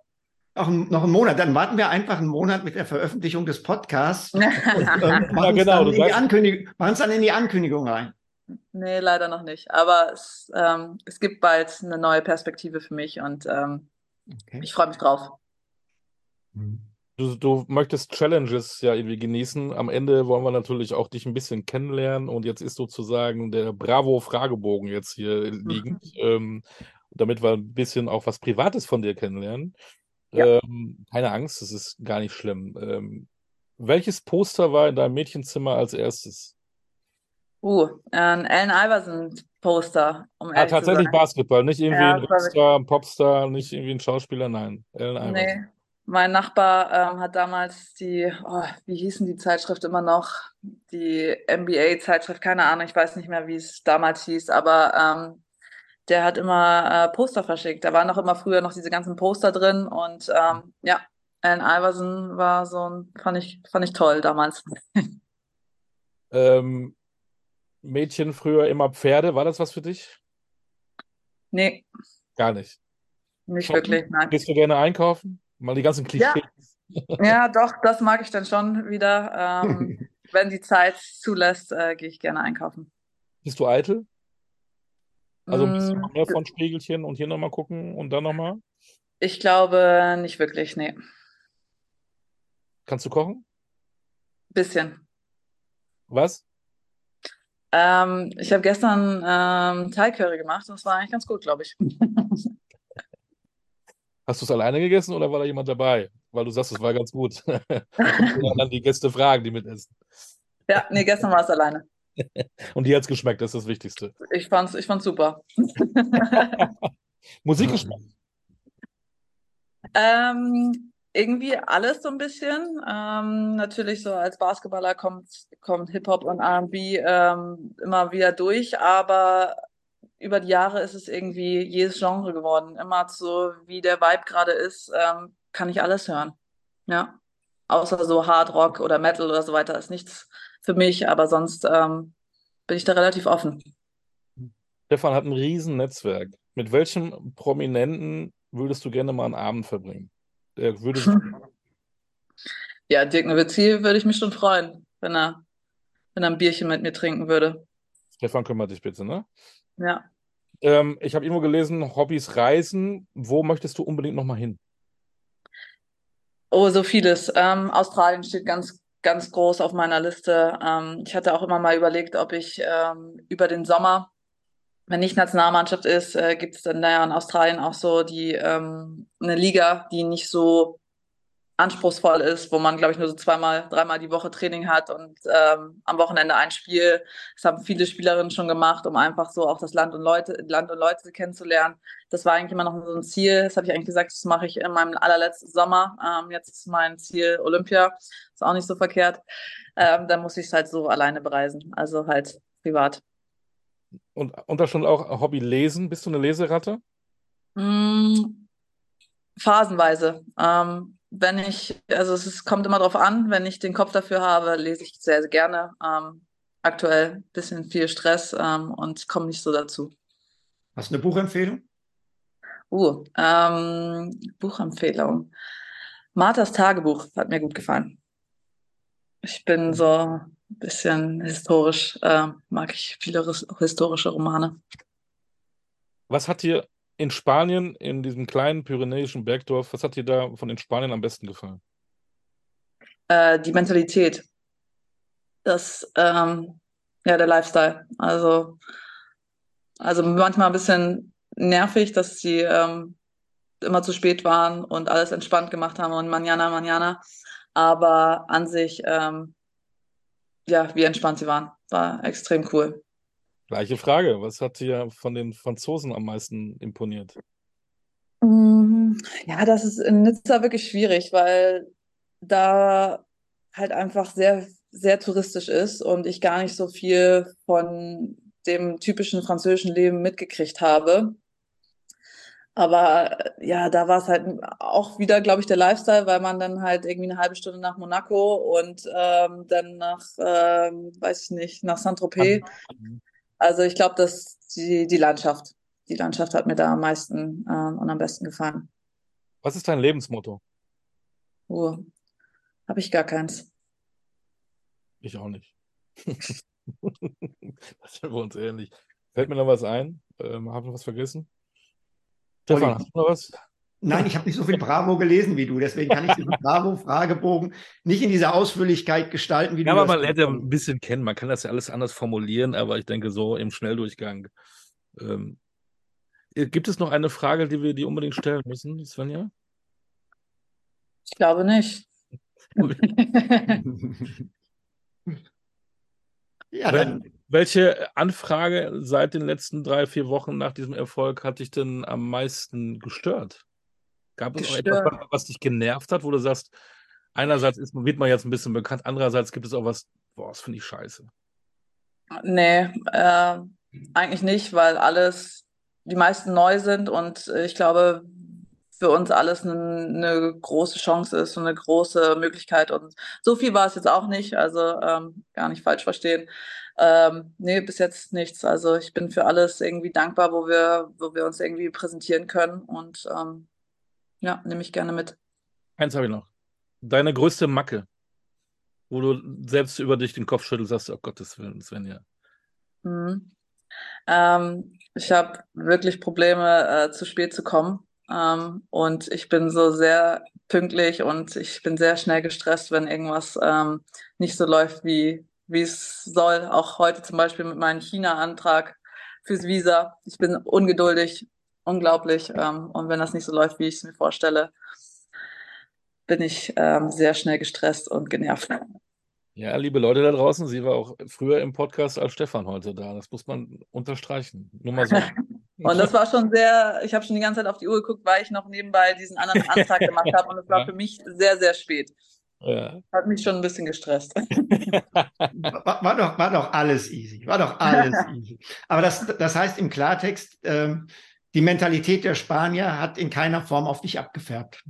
Auch noch einen Monat, dann warten wir einfach einen Monat mit der Veröffentlichung des Podcasts und ähm, ja, genau, machen es dann in die Ankündigung rein. Nee, leider noch nicht. Aber es, ähm, es gibt bald eine neue Perspektive für mich und ähm, okay. ich freue mich drauf. Du, du, möchtest Challenges ja irgendwie genießen. Am Ende wollen wir natürlich auch dich ein bisschen kennenlernen und jetzt ist sozusagen der Bravo-Fragebogen jetzt hier liegend, mhm. ähm, damit wir ein bisschen auch was Privates von dir kennenlernen. Ja. Ähm, keine Angst, es ist gar nicht schlimm. Ähm, welches Poster war in deinem Mädchenzimmer als erstes? Uh, ein Allen Iverson-Poster, um ah, tatsächlich Basketball, nicht irgendwie ja, ein Rockstar, ein Popstar, nicht irgendwie ein Schauspieler, nein. Allen Iverson. Nee, mein Nachbar ähm, hat damals die, oh, wie hießen die Zeitschrift immer noch? Die NBA-Zeitschrift, keine Ahnung, ich weiß nicht mehr, wie es damals hieß, aber ähm, der hat immer äh, Poster verschickt. Da waren noch immer früher noch diese ganzen Poster drin und ähm, ja, Allen Iverson war so ein, fand ich, fand ich toll damals. ähm, Mädchen früher immer Pferde. War das was für dich? Nee. Gar nicht. Nicht Shoppen? wirklich, nein. Gehst du gerne einkaufen? Mal die ganzen Klischees. Ja, ja doch, das mag ich dann schon wieder. Ähm, wenn die Zeit zulässt, äh, gehe ich gerne einkaufen. Bist du eitel? Also ein bisschen mm, mehr von Spiegelchen und hier nochmal gucken und dann nochmal? Ich glaube nicht wirklich, nee. Kannst du kochen? Bisschen. Was? Ähm, ich habe gestern ähm, Thai Curry gemacht und das war eigentlich ganz gut, glaube ich. Hast du es alleine gegessen oder war da jemand dabei? Weil du sagst, es war ganz gut. dann die Gäste fragen, die mitessen. Ja, nee, gestern war es alleine. Und dir hat es geschmeckt, das ist das Wichtigste. Ich fand's, ich fand's super. Musikgeschmack? Ähm, irgendwie alles so ein bisschen. Ähm, natürlich so als Basketballer kommt, kommt Hip-Hop und RB ähm, immer wieder durch, aber über die Jahre ist es irgendwie jedes Genre geworden. Immer so, wie der Vibe gerade ist, ähm, kann ich alles hören. Ja. Außer so Hard Rock oder Metal oder so weiter ist nichts für mich, aber sonst ähm, bin ich da relativ offen. Stefan hat ein riesen Netzwerk. Mit welchem Prominenten würdest du gerne mal einen Abend verbringen? Der würde Ja, Dirk Nowitzki würde ich mich schon freuen, wenn er, wenn er ein Bierchen mit mir trinken würde. Stefan, kümmere dich bitte, ne? Ja. Ähm, ich habe irgendwo gelesen, Hobbys reisen. Wo möchtest du unbedingt nochmal hin? Oh, so vieles. Ähm, Australien steht ganz, ganz groß auf meiner Liste. Ähm, ich hatte auch immer mal überlegt, ob ich ähm, über den Sommer wenn nicht Nationalmannschaft ist, äh, gibt es dann da in Australien auch so die ähm, eine Liga, die nicht so anspruchsvoll ist, wo man, glaube ich, nur so zweimal, dreimal die Woche Training hat und ähm, am Wochenende ein Spiel. Das haben viele Spielerinnen schon gemacht, um einfach so auch das Land und Leute, Land und Leute kennenzulernen. Das war eigentlich immer noch so ein Ziel. Das habe ich eigentlich gesagt, das mache ich in meinem allerletzten Sommer. Ähm, jetzt ist mein Ziel Olympia. Ist auch nicht so verkehrt. Ähm, dann muss ich es halt so alleine bereisen. Also halt privat. Und, und da schon auch Hobby lesen. Bist du eine Leseratte? Mm, phasenweise. Ähm, wenn ich, also es ist, kommt immer drauf an, wenn ich den Kopf dafür habe, lese ich sehr, sehr gerne. Ähm, aktuell ein bisschen viel Stress ähm, und komme nicht so dazu. Hast du eine Buchempfehlung? Uh, ähm, Buchempfehlung. Marthas Tagebuch hat mir gut gefallen. Ich bin so bisschen historisch, äh, mag ich viele historische Romane. Was hat dir in Spanien, in diesem kleinen pyrenäischen Bergdorf, was hat dir da von den Spaniern am besten gefallen? Äh, die Mentalität. Das, ähm, ja, der Lifestyle. Also, also manchmal ein bisschen nervig, dass sie ähm, immer zu spät waren und alles entspannt gemacht haben und manana, manana. Aber an sich, ähm, ja, wie entspannt sie waren. War extrem cool. Gleiche Frage. Was hat dir von den Franzosen am meisten imponiert? Mm, ja, das ist in Nizza wirklich schwierig, weil da halt einfach sehr, sehr touristisch ist und ich gar nicht so viel von dem typischen französischen Leben mitgekriegt habe. Aber ja, da war es halt auch wieder, glaube ich, der Lifestyle, weil man dann halt irgendwie eine halbe Stunde nach Monaco und ähm, dann nach, ähm, weiß ich nicht, nach Saint-Tropez. Also ich glaube, dass die, die Landschaft, die Landschaft hat mir da am meisten ähm, und am besten gefallen. Was ist dein Lebensmotto? Oh, habe ich gar keins. Ich auch nicht. das sind wir uns ähnlich. Fällt mir noch was ein? Ähm, Habe ich noch was vergessen? Stefan, hast du noch was? Nein, ich habe nicht so viel Bravo gelesen wie du, deswegen kann ich diesen Bravo-Fragebogen nicht in dieser Ausführlichkeit gestalten, wie ja, du. Ja, aber man lernt ja ein bisschen kennen, man kann das ja alles anders formulieren, aber ich denke so im Schnelldurchgang. Ähm, gibt es noch eine Frage, die wir dir unbedingt stellen müssen, Svenja? Ich glaube nicht. ja, dann. Welche Anfrage seit den letzten drei, vier Wochen nach diesem Erfolg hat dich denn am meisten gestört? Gab es auch etwas, was dich genervt hat, wo du sagst, einerseits ist, wird man jetzt ein bisschen bekannt, andererseits gibt es auch was, boah, das finde ich scheiße. Nee, äh, eigentlich nicht, weil alles, die meisten neu sind und ich glaube, für uns alles eine, eine große Chance ist und eine große Möglichkeit. Und so viel war es jetzt auch nicht, also ähm, gar nicht falsch verstehen. Ähm, nee, bis jetzt nichts. Also ich bin für alles irgendwie dankbar, wo wir, wo wir uns irgendwie präsentieren können und ähm, ja, nehme ich gerne mit. Eins habe ich noch. Deine größte Macke, wo du selbst über dich den Kopf schüttelst, sagst, oh Gottes Willen, Svenja. Mhm. Ähm, ich habe wirklich Probleme, äh, zu spät zu kommen. Ähm, und ich bin so sehr pünktlich und ich bin sehr schnell gestresst, wenn irgendwas ähm, nicht so läuft, wie, wie es soll. Auch heute zum Beispiel mit meinem China-Antrag fürs Visa. Ich bin ungeduldig, unglaublich. Ähm, und wenn das nicht so läuft, wie ich es mir vorstelle, bin ich ähm, sehr schnell gestresst und genervt. Ja, liebe Leute da draußen, sie war auch früher im Podcast als Stefan heute da. Das muss man unterstreichen. Nur mal so. und das war schon sehr, ich habe schon die ganze Zeit auf die Uhr geguckt, weil ich noch nebenbei diesen anderen Antrag gemacht habe und es war ja. für mich sehr, sehr spät. Ja. Hat mich schon ein bisschen gestresst. war, war, doch, war doch alles easy. War doch alles easy. Aber das, das heißt im Klartext, ähm, die Mentalität der Spanier hat in keiner Form auf dich abgefärbt.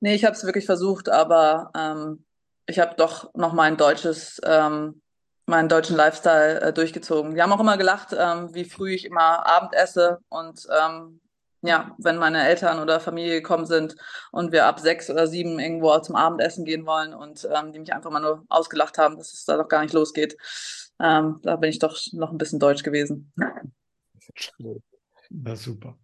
Nee, ich habe es wirklich versucht, aber ähm, ich habe doch noch mein deutsches, ähm, meinen deutschen Lifestyle äh, durchgezogen. Wir haben auch immer gelacht, ähm, wie früh ich immer Abend esse und ähm, ja, wenn meine Eltern oder Familie gekommen sind und wir ab sechs oder sieben irgendwo zum Abendessen gehen wollen und ähm, die mich einfach mal nur ausgelacht haben, dass es da doch gar nicht losgeht. Ähm, da bin ich doch noch ein bisschen deutsch gewesen. Na super.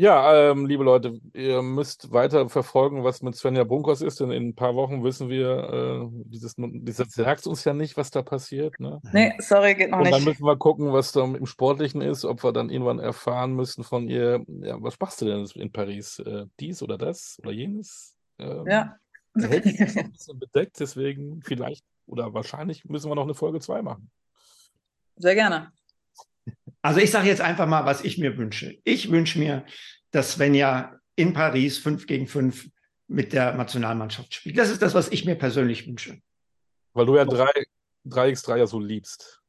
Ja, ähm, liebe Leute, ihr müsst weiter verfolgen, was mit Svenja Bunkers ist, denn in ein paar Wochen wissen wir, äh, dieses, dieses sagt uns ja nicht, was da passiert. Ne? Nee, sorry, geht noch Und nicht. dann müssen wir gucken, was da im Sportlichen ist, ob wir dann irgendwann erfahren müssen von ihr, ja, was machst du denn in Paris? Äh, dies oder das oder jenes? Ähm, ja. Hält sich ein bisschen bedeckt, deswegen vielleicht oder wahrscheinlich müssen wir noch eine Folge 2 machen. Sehr gerne. Also ich sage jetzt einfach mal, was ich mir wünsche. Ich wünsche mir, dass Svenja in Paris 5 gegen 5 mit der Nationalmannschaft spielt. Das ist das, was ich mir persönlich wünsche. Weil du ja 3, 3x3 ja so liebst.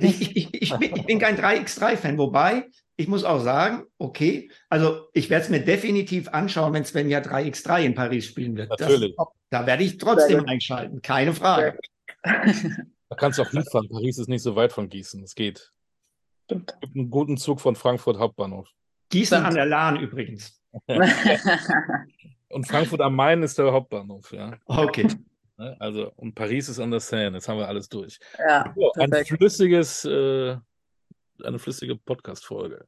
Ich, ich, ich, bin, ich bin kein 3x3-Fan, wobei ich muss auch sagen, okay, also ich werde es mir definitiv anschauen, wenn Svenja 3x3 in Paris spielen wird. Natürlich. Das, da werde ich trotzdem einschalten, keine Frage. Da kannst du auch hinfahren. Paris ist nicht so weit von Gießen. Es geht. Stimmt. Es gibt einen guten Zug von Frankfurt Hauptbahnhof. Gießen an der Lahn übrigens. Und Frankfurt am Main ist der Hauptbahnhof, ja. Okay. Ne? Also, und Paris ist an der Seine. Jetzt haben wir alles durch. ja, So, ein flüssiges, äh, eine flüssige Podcast-Folge.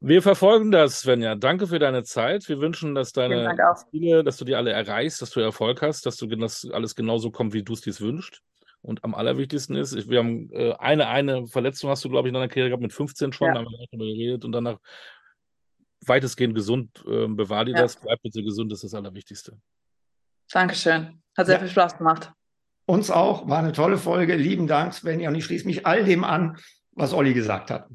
Wir verfolgen das, Svenja. Danke für deine Zeit. Wir wünschen, dass deine. Ziele, dass du die alle erreichst, dass du Erfolg hast, dass du dass alles genauso kommt, wie du es dir wünschst. Und am allerwichtigsten ist, wir haben äh, eine, eine Verletzung hast du, glaube ich, in deiner Karriere gehabt mit 15 schon, Ja. da haben wir drüber geredet und danach weitestgehend gesund. Ähm, bewahr dir Ja. das, bleib bitte gesund, das ist das Allerwichtigste. Dankeschön. Hat sehr Ja. viel Spaß gemacht. Uns auch, war eine tolle Folge. Lieben Dank, Svenja. Und ich schließe mich all dem an, was Olli gesagt hat.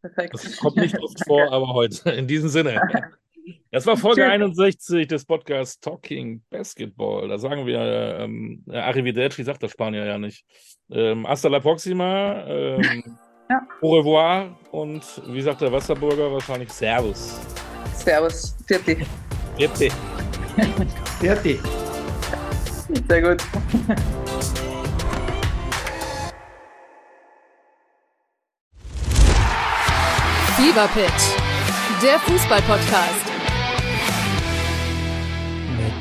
Perfekt. Das kommt nicht oft vor, aber heute. In diesem Sinne. Das war Folge Tschüss. 61 des Podcasts Talking Basketball. Da sagen wir, ähm, ja, Arrivederci sagt der Spanier ja nicht. Ähm, hasta la próxima. Ähm, Ja. Au revoir. Und wie sagt der Wasserburger wahrscheinlich Servus. Servus. Vierte. Bitte. Fertig. Sehr gut. Fever Pitch, der Fußball-Podcast.